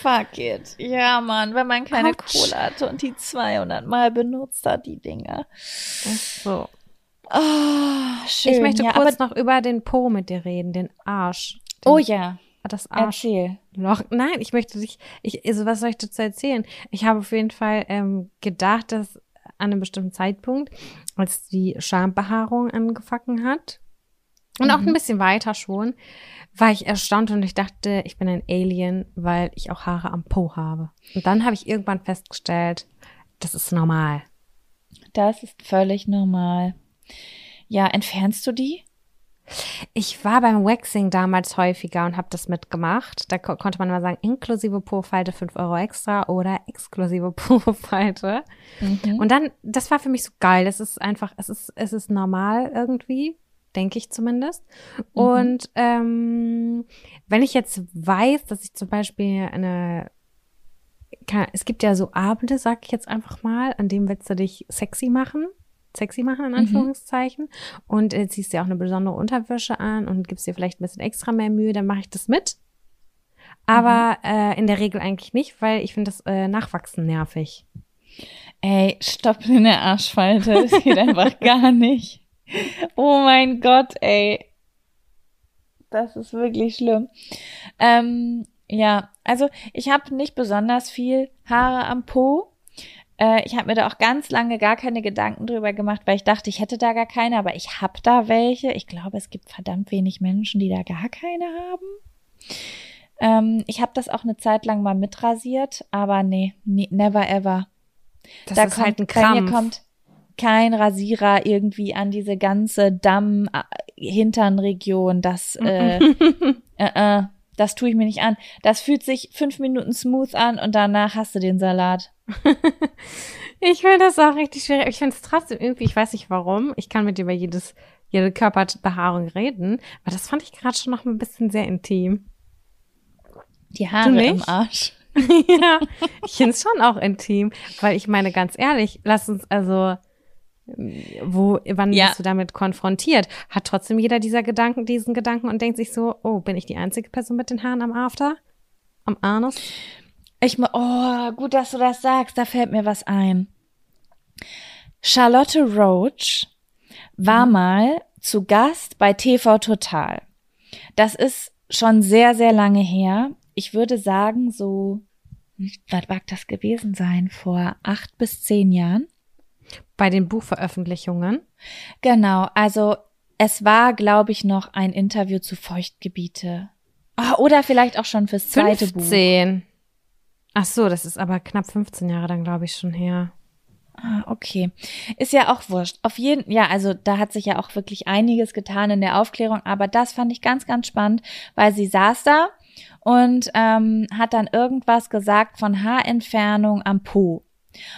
Fuck it. Ja, Mann, wenn man keine Autsch. Kohle hatte und die 200 Mal benutzt hat, die Dinger. So. Oh, schön. Ich möchte ja, kurz noch über den Po mit dir reden, den Arsch. Den, Oh ja, das Arsch. erzähl. Loch. Nein, ich möchte dich, ich, also was soll ich dazu erzählen? Ich habe auf jeden Fall ähm, gedacht, dass an einem bestimmten Zeitpunkt, als die Schambehaarung angefangen hat, und auch ein bisschen weiter schon, war ich erstaunt und ich dachte, ich bin ein Alien, weil ich auch Haare am Po habe. Und dann habe ich irgendwann festgestellt, das ist normal. Das ist völlig normal. Ja, entfernst du die? Ich war beim Waxing damals häufiger und habe das mitgemacht. Da ko konnte man mal sagen, inklusive Po-Falte 5 Euro extra oder exklusive *laughs* Po-Falte. Mhm. Und dann, das war für mich so geil. Es ist einfach, es ist, es ist normal irgendwie, denke ich zumindest. Und ähm, wenn ich jetzt weiß, dass ich zum Beispiel eine, kann, es gibt ja so Abende, sag ich jetzt einfach mal, an dem willst du dich sexy machen. Sexy machen, in Anführungszeichen. Und äh, ziehst dir auch eine besondere Unterwäsche an und gibst dir vielleicht ein bisschen extra mehr Mühe, dann mache ich das mit. Aber äh, in der Regel eigentlich nicht, weil ich finde das äh, Nachwachsen nervig. Ey, stopp in der Arschfalte. Das geht einfach *laughs* gar nicht. Oh mein Gott, ey. Das ist wirklich schlimm. Ähm, ja, also ich habe nicht besonders viel Haare am Po. Äh, ich habe mir da auch ganz lange gar keine Gedanken drüber gemacht, weil ich dachte, ich hätte da gar keine, aber ich habe da welche. Ich glaube, es gibt verdammt wenig Menschen, die da gar keine haben. Ähm, ich habe das auch eine Zeit lang mal mitrasiert, aber nee, never ever Das da ist kommt, halt ein Bei mir Krampf. kommt kein Rasierer irgendwie an diese ganze Damm-Hinternregion. Das, äh, äh, äh, das tue ich mir nicht an. Das fühlt sich fünf Minuten smooth an und danach hast du den Salat. *laughs* Ich finde das auch richtig schwierig. Ich finde es trotzdem irgendwie, ich weiß nicht warum. Ich kann mit dir über jedes, jede Körperbehaarung reden, aber das fand ich gerade schon noch ein bisschen sehr intim. Die Haare im? Arsch. *laughs* ja, ich finde es schon auch intim, weil ich meine, ganz ehrlich, lass uns also, wo, wann Ja. bist du damit konfrontiert? Hat trotzdem jeder dieser Gedanken, diesen Gedanken und denkt sich so, oh, bin ich die einzige Person mit den Haaren am After? Am Anus? Ich, oh, gut, dass du das sagst. Da fällt mir was ein. Charlotte Roach war mal zu Gast bei TV Total. Das ist schon sehr, sehr lange her. Ich würde sagen, so, was mag das gewesen sein? Vor acht bis zehn Jahren? Bei den Buchveröffentlichungen? Genau, also es war, glaube ich, noch ein Interview zu Feuchtgebiete. Ah, oder vielleicht auch schon fürs zweite Buch. 15. Ach so, das ist aber knapp 15 Jahre dann, glaube ich, schon her. Ah, okay. Ist ja auch wurscht. Auf jeden, ja, also da hat sich ja auch wirklich einiges getan in der Aufklärung, aber das fand ich ganz, ganz spannend, weil sie saß da und ähm, hat dann irgendwas gesagt von Haarentfernung am Po.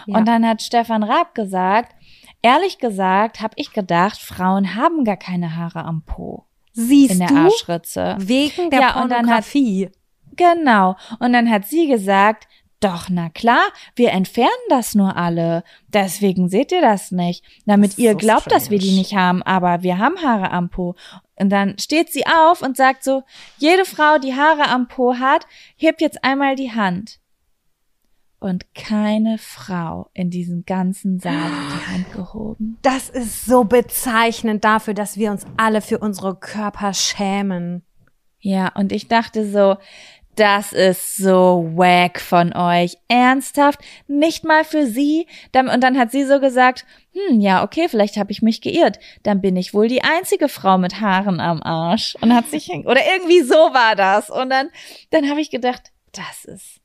Ja. Und dann hat Stefan Raab gesagt, ehrlich gesagt, habe ich gedacht, Frauen haben gar keine Haare am Po Siehst in der du? Arschritze. Wegen der Ja, und dann hat- Pornografie. Genau. Und dann hat sie gesagt, doch, na klar, wir entfernen das nur alle. Deswegen seht ihr das nicht. Damit Das ihr so glaubt, dass wir die strange. nicht haben, aber wir haben Haare am Po. Und dann steht sie auf und sagt so, jede Frau, die Haare am Po hat, hebt jetzt einmal die Hand. Und keine Frau in diesem ganzen Saal die Hand gehoben. Das ist so bezeichnend dafür, dass wir uns alle für unsere Körper schämen. Ja, und ich dachte so, das ist so wack von euch. Ernsthaft? Nicht mal für sie? Und dann hat sie so gesagt, hm, ja, okay, vielleicht habe ich mich geirrt. Dann bin ich wohl die einzige Frau mit Haaren am Arsch. Und hat sich, oder irgendwie so war das. Und dann, dann habe ich gedacht, das ist,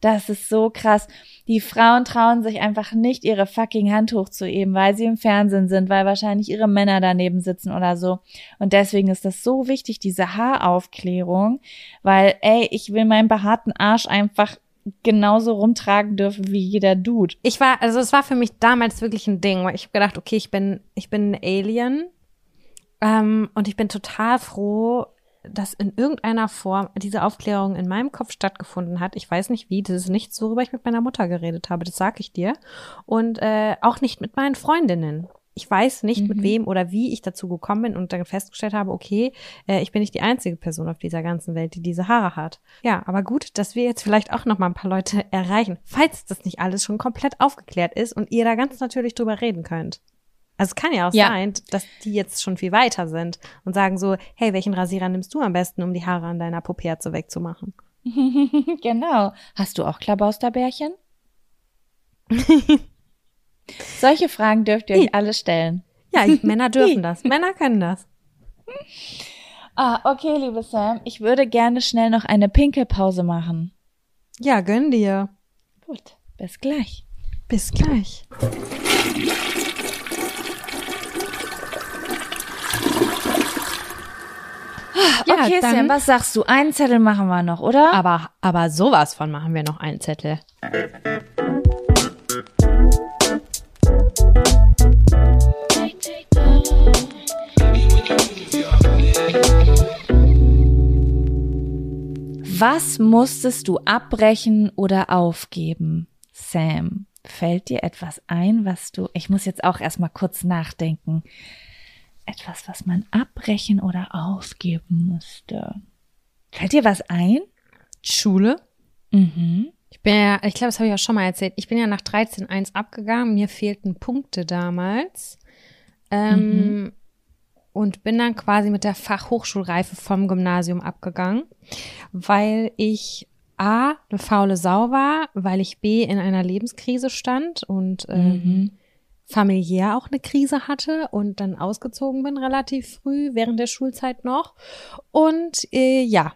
Das ist so krass. Die Frauen trauen sich einfach nicht, ihre fucking Hand hochzuheben, weil sie im Fernsehen sind, weil wahrscheinlich ihre Männer daneben sitzen oder so. Und deswegen ist das so wichtig, diese Haaraufklärung, weil, ey, ich will meinen behaarten Arsch einfach genauso rumtragen dürfen wie jeder Dude. Ich war, also es war für mich damals wirklich ein Ding, weil ich habe gedacht, okay, ich bin, ich bin ein Alien ähm, und ich bin total froh, dass in irgendeiner Form diese Aufklärung in meinem Kopf stattgefunden hat. Ich weiß nicht wie, das ist nichts, worüber ich mit meiner Mutter geredet habe, das sag ich dir. Und äh, auch nicht mit meinen Freundinnen. Ich weiß nicht, mhm. mit wem oder wie ich dazu gekommen bin und dann festgestellt habe, okay, äh, ich bin nicht die einzige Person auf dieser ganzen Welt, die diese Haare hat. Ja, aber gut, dass wir jetzt vielleicht auch noch mal ein paar Leute *laughs* erreichen, falls das nicht alles schon komplett aufgeklärt ist und ihr da ganz natürlich drüber reden könnt. Also es kann ja auch ja. sein, dass die jetzt schon viel weiter sind und sagen so, hey, welchen Rasierer nimmst du am besten, um die Haare an deiner Puperze wegzumachen? *laughs* genau. Hast du auch Klabausterbärchen? *laughs* Solche Fragen dürft ihr euch alle stellen. Ja, Männer *laughs* dürfen das. Männer können das. Ah, okay, liebe Sam, ich würde gerne schnell noch eine Pinkelpause machen. Ja, gönn dir. Gut, bis gleich. Bis gleich. Ja, okay, dann, Sam, was sagst du? Einen Zettel machen wir noch, oder? Aber, aber sowas von machen wir noch einen Zettel. Was musstest du abbrechen oder aufgeben, Sam? Fällt dir etwas ein, was du, ich muss jetzt auch erstmal kurz nachdenken etwas, was man abbrechen oder aufgeben müsste. Fällt dir was ein? Schule. Mhm. Ich bin ja, ich glaube, das habe ich auch schon mal erzählt. Ich bin ja nach 13.1 abgegangen. Mir fehlten Punkte damals. Ähm, mhm. Und bin dann quasi mit der Fachhochschulreife vom Gymnasium abgegangen, weil ich A, eine faule Sau war, weil ich B, in einer Lebenskrise stand und ähm, mhm familiär auch eine Krise hatte und dann ausgezogen bin relativ früh während der Schulzeit noch. Und äh, ja,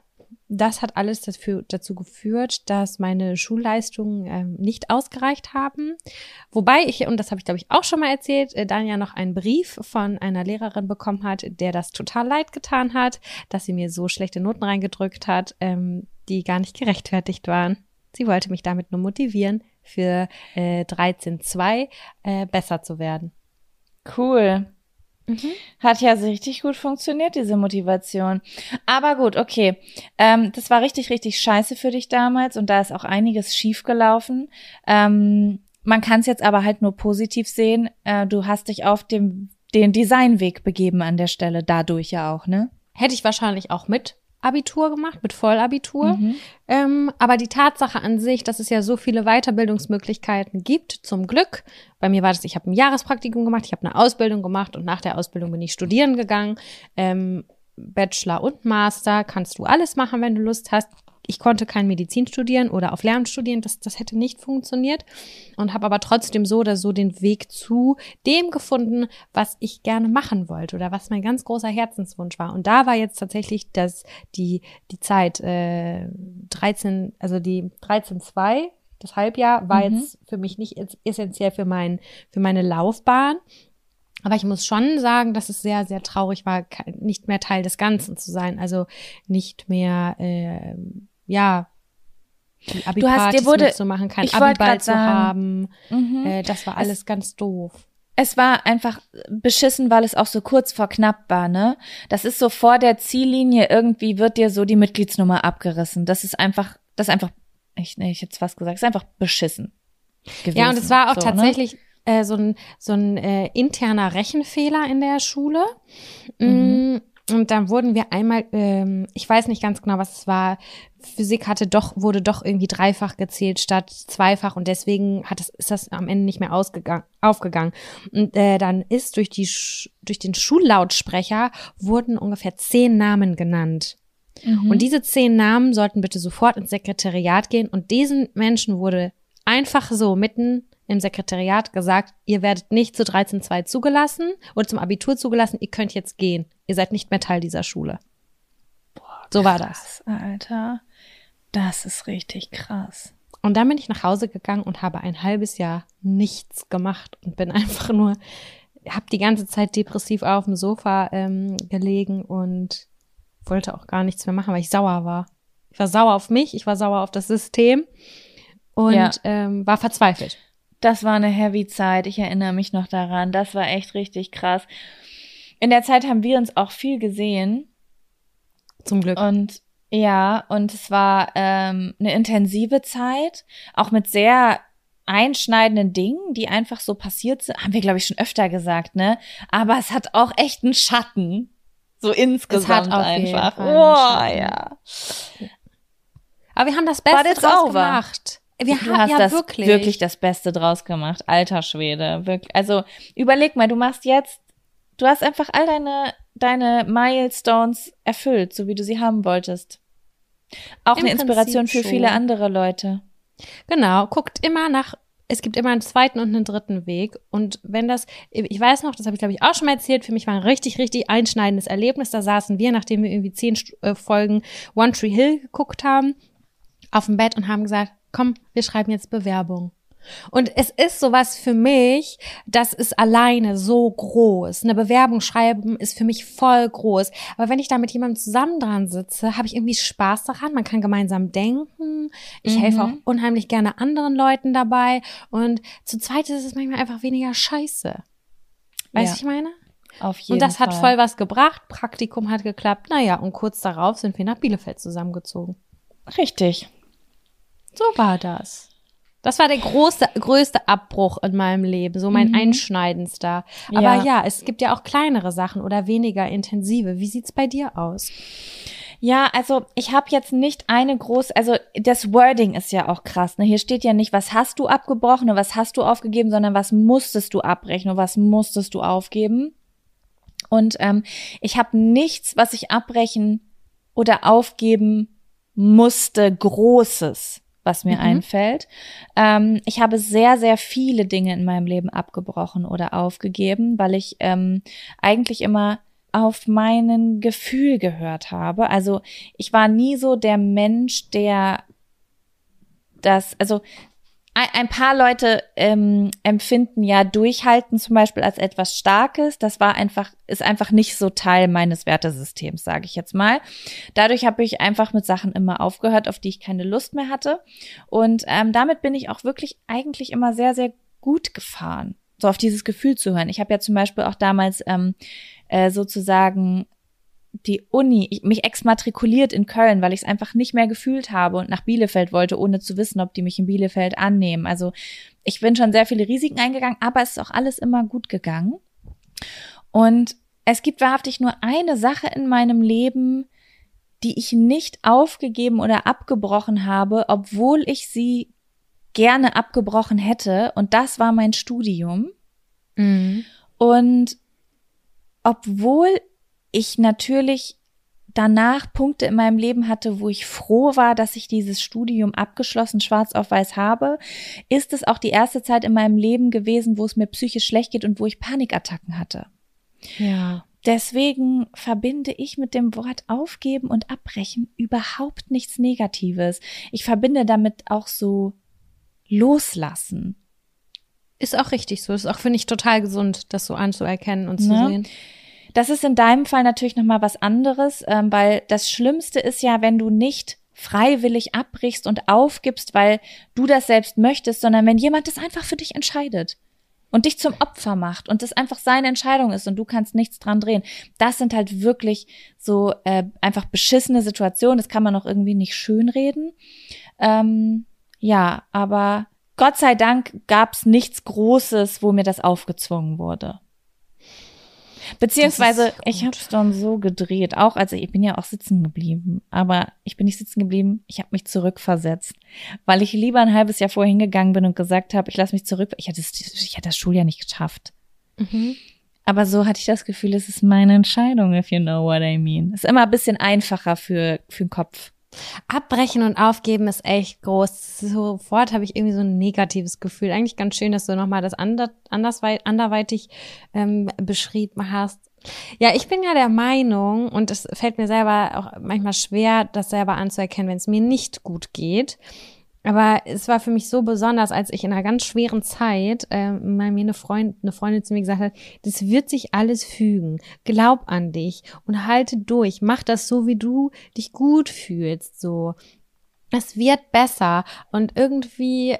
das hat alles dafür, dazu geführt, dass meine Schulleistungen äh, nicht ausgereicht haben. Wobei ich, und das habe ich glaube ich auch schon mal erzählt, äh, dann ja noch einen Brief von einer Lehrerin bekommen hat, der das total leid getan hat, dass sie mir so schlechte Noten reingedrückt hat, ähm, die gar nicht gerechtfertigt waren. Sie wollte mich damit nur motivieren, für äh, 13.2 äh, besser zu werden. Cool. Mhm. Hat ja richtig gut funktioniert, diese Motivation. Aber gut, okay. Ähm, das war richtig, richtig scheiße für dich damals und da ist auch einiges schiefgelaufen. Ähm, man kann es jetzt aber halt nur positiv sehen. Äh, du hast dich auf dem den Designweg begeben an der Stelle, dadurch ja auch, ne? Hätte ich wahrscheinlich auch mit Abitur gemacht, mit Vollabitur. Mhm. Ähm, aber die Tatsache an sich, dass es ja so viele Weiterbildungsmöglichkeiten gibt, zum Glück. Bei mir war das, ich habe ein Jahrespraktikum gemacht, ich habe eine Ausbildung gemacht und nach der Ausbildung bin ich studieren gegangen. Ähm, Bachelor und Master kannst du alles machen, wenn du Lust hast ich konnte kein Medizin studieren oder auf Lehramt studieren, das, das hätte nicht funktioniert und habe aber trotzdem so oder so den Weg zu dem gefunden, was ich gerne machen wollte oder was mein ganz großer Herzenswunsch war. Und da war jetzt tatsächlich das, die, die Zeit äh, 13, also die 13.2, das Halbjahr, war mhm. jetzt für mich nicht essentiell für, mein, für meine Laufbahn. Aber ich muss schon sagen, dass es sehr, sehr traurig war, nicht mehr Teil des Ganzen zu sein. Also nicht mehr äh, ja, die abi du hast, dir wurde, zu machen, kein Abiball zu haben. Mhm. Äh, das war alles es, ganz doof. Es war einfach beschissen, weil es auch so kurz vor knapp war, ne? Das ist so vor der Ziellinie irgendwie wird dir so die Mitgliedsnummer abgerissen. Das ist einfach, das ist einfach, ich, nee, ich jetzt was gesagt, ist einfach beschissen. Gewesen. Ja, und es war auch so, ne? tatsächlich ne? äh, so ein, so ein äh, interner Rechenfehler in der Schule. Mhm. Und dann wurden wir einmal, ähm, ich weiß nicht ganz genau, was es war. Physik hatte doch, wurde doch irgendwie dreifach gezählt statt zweifach und deswegen hat es, ist das am Ende nicht mehr ausgegangen, aufgegangen. Und äh, dann ist durch die durch den Schullautsprecher wurden ungefähr zehn Namen genannt. Mhm. Und diese zehn Namen sollten bitte sofort ins Sekretariat gehen und diesen Menschen wurde einfach so mitten im Sekretariat gesagt, ihr werdet nicht zu 13.2 zugelassen oder zum Abitur zugelassen, ihr könnt jetzt gehen. Ihr seid nicht mehr Teil dieser Schule. Boah, so war das. Alter. Das ist richtig krass. Und dann bin ich nach Hause gegangen und habe ein halbes Jahr nichts gemacht und bin *laughs* einfach nur, habe die ganze Zeit depressiv auf dem Sofa ähm, gelegen und wollte auch gar nichts mehr machen, weil ich sauer war. Ich war sauer auf mich, ich war sauer auf das System und Ja. ähm, war verzweifelt. Das war eine heavy Zeit. Ich erinnere mich noch daran. Das war echt richtig krass. In der Zeit haben wir uns auch viel gesehen. Zum Glück. Und ja, und es war ähm, eine intensive Zeit, auch mit sehr einschneidenden Dingen, die einfach so passiert sind. Haben wir, glaube ich, schon öfter gesagt, ne? Aber es hat auch echt einen Schatten. So insgesamt auf jeden einfach. Boah, ja. Aber wir haben das Beste draus over. gemacht. Wir du haben hast ja das wirklich. wirklich. das Beste draus gemacht, alter Schwede. Wirklich. Also überleg mal, du machst jetzt, du hast einfach all deine deine Milestones erfüllt, so wie du sie haben wolltest. Auch Im eine Inspiration Prinzip für viele schon. andere Leute. Genau, guckt immer nach, es gibt immer einen zweiten und einen dritten Weg. Und wenn das, ich weiß noch, das habe ich glaube ich auch schon mal erzählt, für mich war ein richtig, richtig einschneidendes Erlebnis. Da saßen wir, nachdem wir irgendwie zehn äh, Folgen One Tree Hill geguckt haben, auf dem Bett und haben gesagt, komm, wir schreiben jetzt Bewerbung. Und es ist sowas für mich, das ist alleine so groß. Eine Bewerbung schreiben ist für mich voll groß. Aber wenn ich da mit jemandem zusammen dran sitze, habe ich irgendwie Spaß daran. Man kann gemeinsam denken. Ich Mhm. helfe auch unheimlich gerne anderen Leuten dabei. Und zu zweit ist es manchmal einfach weniger scheiße. Weißt Ja, du, ich meine? Auf jeden Und das Fall. hat voll was gebracht. Praktikum hat geklappt. Naja, und kurz darauf sind wir nach Bielefeld zusammengezogen. richtig. So war das. Das war der große, größte Abbruch in meinem Leben, so mein Mhm. einschneidendster. Aber Ja. ja. es gibt ja auch kleinere Sachen oder weniger intensive. Wie sieht's bei dir aus? Ja, also ich habe jetzt nicht eine große, also das Wording ist ja auch krass. Ne? Hier steht ja nicht, was hast du abgebrochen oder was hast du aufgegeben, sondern was musstest du abbrechen oder was musstest du aufgeben. Und ähm, ich habe nichts, was ich abbrechen oder aufgeben musste, Großes, was mir Mhm. einfällt. Ähm, ich habe sehr, sehr viele Dinge in meinem Leben abgebrochen oder aufgegeben, weil ich ähm, eigentlich immer auf meinen Gefühl gehört habe. Also ich war nie so der Mensch, der das, also ein, paar Leute ähm, empfinden ja Durchhalten zum Beispiel als etwas Starkes. Das war einfach, ist einfach nicht so Teil meines Wertesystems, sage ich jetzt mal. Dadurch habe ich einfach mit Sachen immer aufgehört, auf die ich keine Lust mehr hatte. Und ähm, damit bin ich auch wirklich eigentlich immer sehr, sehr gut gefahren, so auf dieses Gefühl zu hören. Ich habe ja zum Beispiel auch damals ähm, äh, sozusagen die Uni, ich, mich exmatrikuliert in Köln, weil ich es einfach nicht mehr gefühlt habe und nach Bielefeld wollte, ohne zu wissen, ob die mich in Bielefeld annehmen. Also ich bin schon sehr viele Risiken eingegangen, aber es ist auch alles immer gut gegangen. Und es gibt wahrhaftig nur eine Sache in meinem Leben, die ich nicht aufgegeben oder abgebrochen habe, obwohl ich sie gerne abgebrochen hätte. Und das war mein Studium. Und obwohl ich natürlich danach Punkte in meinem Leben hatte, wo ich froh war, dass ich dieses Studium abgeschlossen schwarz auf weiß habe, ist es auch die erste Zeit in meinem Leben gewesen, wo es mir psychisch schlecht geht und wo ich Panikattacken hatte. Ja. Deswegen verbinde ich mit dem Wort aufgeben und abbrechen überhaupt nichts Negatives. Ich verbinde damit auch so loslassen. Ist auch richtig so. Ist auch, finde ich, total gesund, das so anzuerkennen und zu Ne? sehen. Das ist in deinem Fall natürlich noch mal was anderes, ähm, weil das Schlimmste ist ja, wenn du nicht freiwillig abbrichst und aufgibst, weil du das selbst möchtest, sondern wenn jemand das einfach für dich entscheidet und dich zum Opfer macht und das einfach seine Entscheidung ist und du kannst nichts dran drehen. Das sind halt wirklich so äh, einfach beschissene Situationen. Das kann man auch irgendwie nicht schönreden. Ähm, ja, aber Gott sei Dank gab's nichts Großes, wo mir das aufgezwungen wurde. Beziehungsweise, ich habe es dann so gedreht, auch also ich bin ja auch sitzen geblieben, aber ich bin nicht sitzen geblieben, ich habe mich zurückversetzt, weil ich lieber ein halbes Jahr vorher hingegangen bin und gesagt habe, ich lasse mich zurück, ich hätte, das, ich hätte das Schuljahr nicht geschafft. Mhm. Aber so hatte ich das Gefühl, es ist meine Entscheidung, if you know what I mean. Ist immer ein bisschen einfacher für, für den Kopf. Abbrechen und aufgeben ist echt groß. Sofort habe ich irgendwie so ein negatives Gefühl. Eigentlich ganz schön, dass du nochmal das ander, anderweitig ähm, beschrieben hast. Ja, ich bin ja der Meinung, und es fällt mir selber auch manchmal schwer, das selber anzuerkennen, wenn es mir nicht gut geht. Aber es war für mich so besonders, als ich in einer ganz schweren Zeit äh, mal mir eine, Freund, eine Freundin zu mir gesagt hat, das wird sich alles fügen. Glaub an dich und halte durch. Mach das so, wie du dich gut fühlst. So, es wird besser. Und irgendwie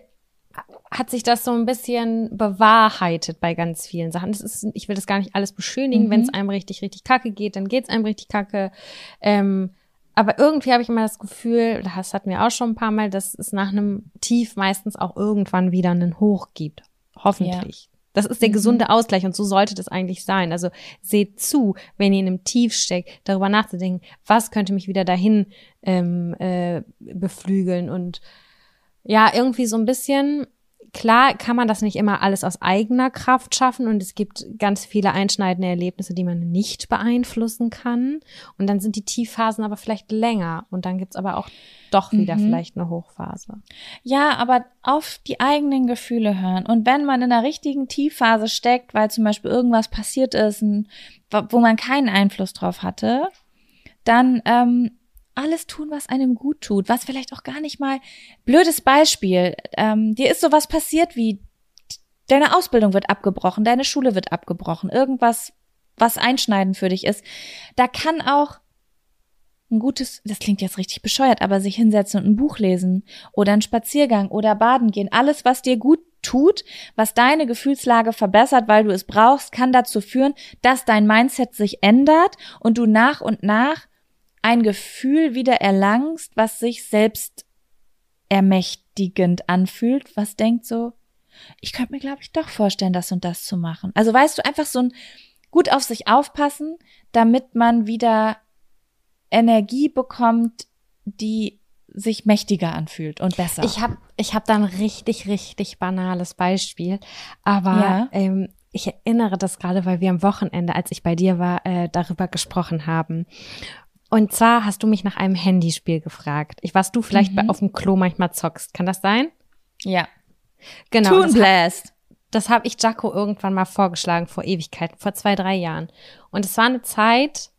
hat sich das so ein bisschen bewahrheitet bei ganz vielen Sachen. Das ist, ich will das gar nicht alles beschönigen. Mhm. Wenn es einem richtig, richtig kacke geht, dann geht es einem richtig kacke. Ähm, aber irgendwie habe ich immer das Gefühl, das hatten wir auch schon ein paar Mal, dass es nach einem Tief meistens auch irgendwann wieder einen Hoch gibt. Hoffentlich. Das ist der Mhm. gesunde Ausgleich und so sollte das eigentlich sein. Also seht zu, wenn ihr in einem Tief steckt, darüber nachzudenken, was könnte mich wieder dahin ähm, äh, beflügeln und ja, irgendwie so ein bisschen, klar kann man das nicht immer alles aus eigener Kraft schaffen und es gibt ganz viele einschneidende Erlebnisse, die man nicht beeinflussen kann. Und dann sind die Tiefphasen aber vielleicht länger und dann gibt's aber auch doch wieder Mhm. vielleicht eine Hochphase. Ja, aber auf die eigenen Gefühle hören. Und wenn man in der richtigen Tiefphase steckt, weil zum Beispiel irgendwas passiert ist, wo man keinen Einfluss drauf hatte, dann ähm, alles tun, was einem gut tut, was vielleicht auch gar nicht mal blödes Beispiel. Ähm, dir ist sowas passiert wie deine Ausbildung wird abgebrochen, deine Schule wird abgebrochen, irgendwas, was einschneidend für dich ist. Da kann auch ein gutes, das klingt jetzt richtig bescheuert, aber sich hinsetzen und ein Buch lesen oder einen Spaziergang oder baden gehen, alles, was dir gut tut, was deine Gefühlslage verbessert, weil du es brauchst, kann dazu führen, dass dein Mindset sich ändert und du nach und nach ein Gefühl wieder erlangst, was sich selbst ermächtigend anfühlt, was denkt so, ich könnte mir, glaube ich, doch vorstellen, das und das zu machen. Also weißt du, einfach so ein gut auf sich aufpassen, damit man wieder Energie bekommt, die sich mächtiger anfühlt und besser. Ich habe ich hab da ein richtig, richtig banales Beispiel, aber Ja. ähm, ich erinnere das gerade, weil wir am Wochenende, als ich bei dir war, äh, darüber gesprochen haben. Und zwar hast du mich nach einem Handyspiel gefragt. Ich was du vielleicht Mhm. bei, auf dem Klo manchmal zockst. Kann das sein? ja. Genau. Toon das Blast. das habe ich Jaco irgendwann mal vorgeschlagen vor Ewigkeiten, vor zwei, drei Jahren. Und es war eine Zeit,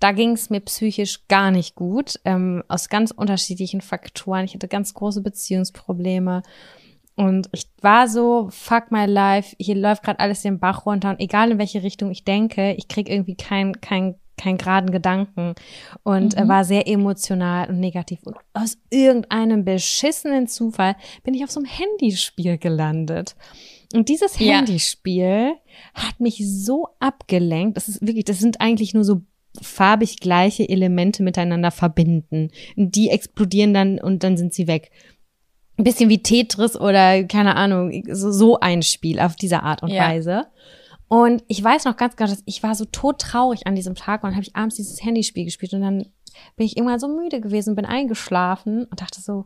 da ging es mir psychisch gar nicht gut, ähm, aus ganz unterschiedlichen Faktoren. Ich hatte ganz große Beziehungsprobleme. Und ich war so, fuck my life, hier läuft gerade alles den Bach runter und egal in welche Richtung ich denke, ich krieg irgendwie kein, kein, kein geraden Gedanken und äh, war sehr emotional und negativ. Und aus irgendeinem beschissenen Zufall bin ich auf so einem Handyspiel gelandet. Und dieses Ja. Handyspiel hat mich so abgelenkt. Das ist wirklich, das sind eigentlich nur so farbig gleiche Elemente miteinander verbinden. Die explodieren dann und dann sind sie weg. Ein bisschen wie Tetris oder keine Ahnung, so, so ein Spiel auf diese Art und Ja. Weise. Und ich weiß noch ganz genau, dass ich war so todtraurig an diesem Tag und dann habe ich abends dieses Handyspiel gespielt und dann bin ich irgendwann so müde gewesen, bin eingeschlafen und dachte so,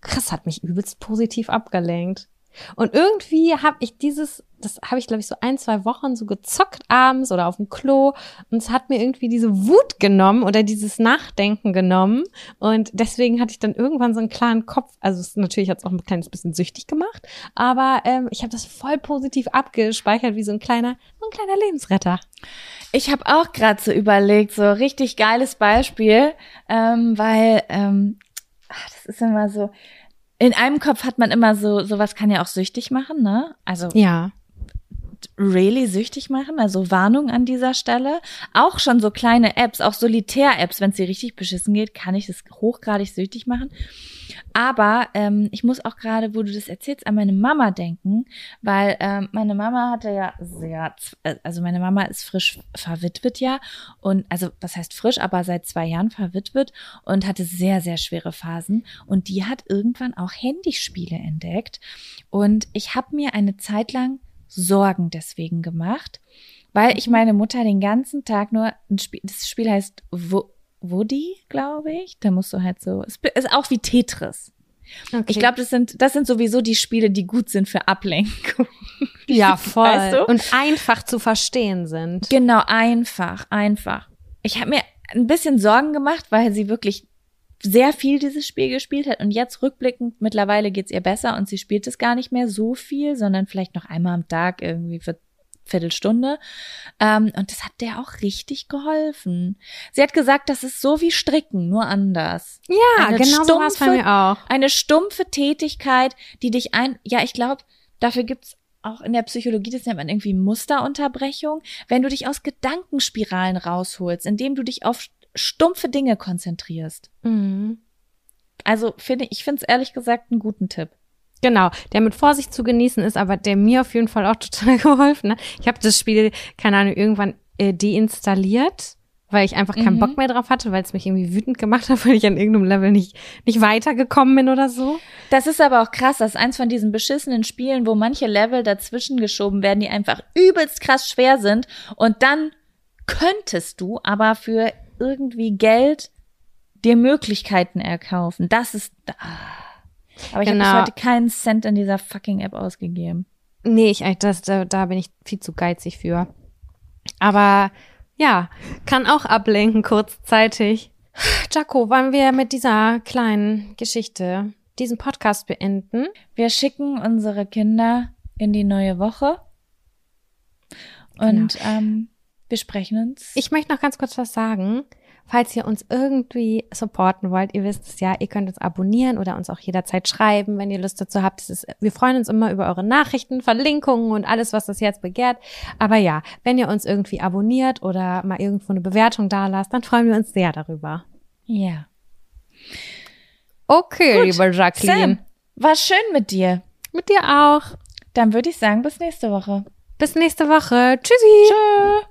krass, hat mich übelst positiv abgelenkt. Und irgendwie habe ich dieses, das habe ich glaube ich so ein, zwei Wochen so gezockt abends oder auf dem Klo und es hat mir irgendwie diese Wut genommen oder dieses Nachdenken genommen und deswegen hatte ich dann irgendwann so einen klaren Kopf. Also es, natürlich hat es auch ein kleines bisschen süchtig gemacht, aber ähm, ich habe das voll positiv abgespeichert wie so ein kleiner, so ein kleiner Lebensretter. Ich habe auch gerade so überlegt, so richtig geiles Beispiel, ähm, weil ähm, ach, das ist immer so. In einem Kopf hat man immer so, sowas kann ja auch süchtig machen, ne? Also Ja. really süchtig machen, also Warnung an dieser Stelle. Auch schon so kleine Apps, auch Solitär-Apps, wenn es dir richtig beschissen geht, kann ich das hochgradig süchtig machen. Aber ähm, ich muss auch gerade, wo du das erzählst, an meine Mama denken, weil ähm, meine Mama hatte ja sehr, äh, also meine Mama ist frisch verwitwet ja und also was heißt frisch, aber seit zwei Jahren verwitwet und hatte sehr, sehr schwere Phasen und die hat irgendwann auch Handyspiele entdeckt und ich habe mir eine Zeit lang Sorgen deswegen gemacht, weil ich meine Mutter den ganzen Tag nur ein Spiel, das Spiel heißt Wo Woody, glaube ich. Da musst du halt so, es ist auch wie Tetris. Okay. Ich glaube, das sind, das sind sowieso die Spiele, die gut sind für Ablenkung. *laughs* ja, *laughs* voll. Weißt du? Und einfach zu verstehen sind. Genau, einfach, einfach. Ich habe mir ein bisschen Sorgen gemacht, weil sie wirklich sehr viel dieses Spiel gespielt hat und jetzt rückblickend mittlerweile geht's ihr besser und sie spielt es gar nicht mehr so viel, sondern vielleicht noch einmal am Tag irgendwie für Viertelstunde. Ähm, und das hat der auch richtig geholfen. Sie hat gesagt, das ist so wie Stricken, nur anders. Ja, Eine genau so war es bei stumpfe- mir auch. Eine stumpfe Tätigkeit, die dich ein, ja, ich glaube, dafür gibt's auch in der Psychologie, das nennt man irgendwie Musterunterbrechung, wenn du dich aus Gedankenspiralen rausholst, indem du dich auf stumpfe Dinge konzentrierst. Mhm. Also finde ich finde es ehrlich gesagt einen guten Tipp. Genau, der mit Vorsicht zu genießen ist, aber der mir auf jeden Fall auch *laughs* total geholfen. Ne? Ich habe das Spiel, keine Ahnung, irgendwann äh, deinstalliert, weil ich einfach keinen Mhm. Bock mehr drauf hatte, weil es mich irgendwie wütend gemacht hat, *laughs* weil ich an irgendeinem Level nicht, nicht weitergekommen bin oder so. Das ist aber auch krass, das ist eins von diesen beschissenen Spielen, wo manche Level dazwischen geschoben werden, die einfach übelst krass schwer sind und dann könntest du aber für irgendwie Geld dir Möglichkeiten erkaufen. Das ist ah. Aber ich habe bis Genau. heute keinen Cent in dieser fucking App ausgegeben. Nee, ich, das, da, da bin ich viel zu geizig für. Aber ja, kann auch ablenken kurzzeitig. Jaco, wollen wir mit dieser kleinen Geschichte diesen Podcast beenden? Wir schicken unsere Kinder in die neue Woche und ähm, wir sprechen uns. Ich möchte noch ganz kurz was sagen. Falls ihr uns irgendwie supporten wollt, ihr wisst es ja, ihr könnt uns abonnieren oder uns auch jederzeit schreiben, wenn ihr Lust dazu habt. Das ist, wir freuen uns immer über eure Nachrichten, Verlinkungen und alles, was das Herz begehrt. Aber ja, wenn ihr uns irgendwie abonniert oder mal irgendwo eine Bewertung da lasst, dann freuen wir uns sehr darüber. ja. Okay, Gut. liebe Jacqueline. Sam, war schön mit dir. Mit dir auch. Dann würde ich sagen, bis nächste Woche. Bis nächste Woche. Tschüssi. Tschö.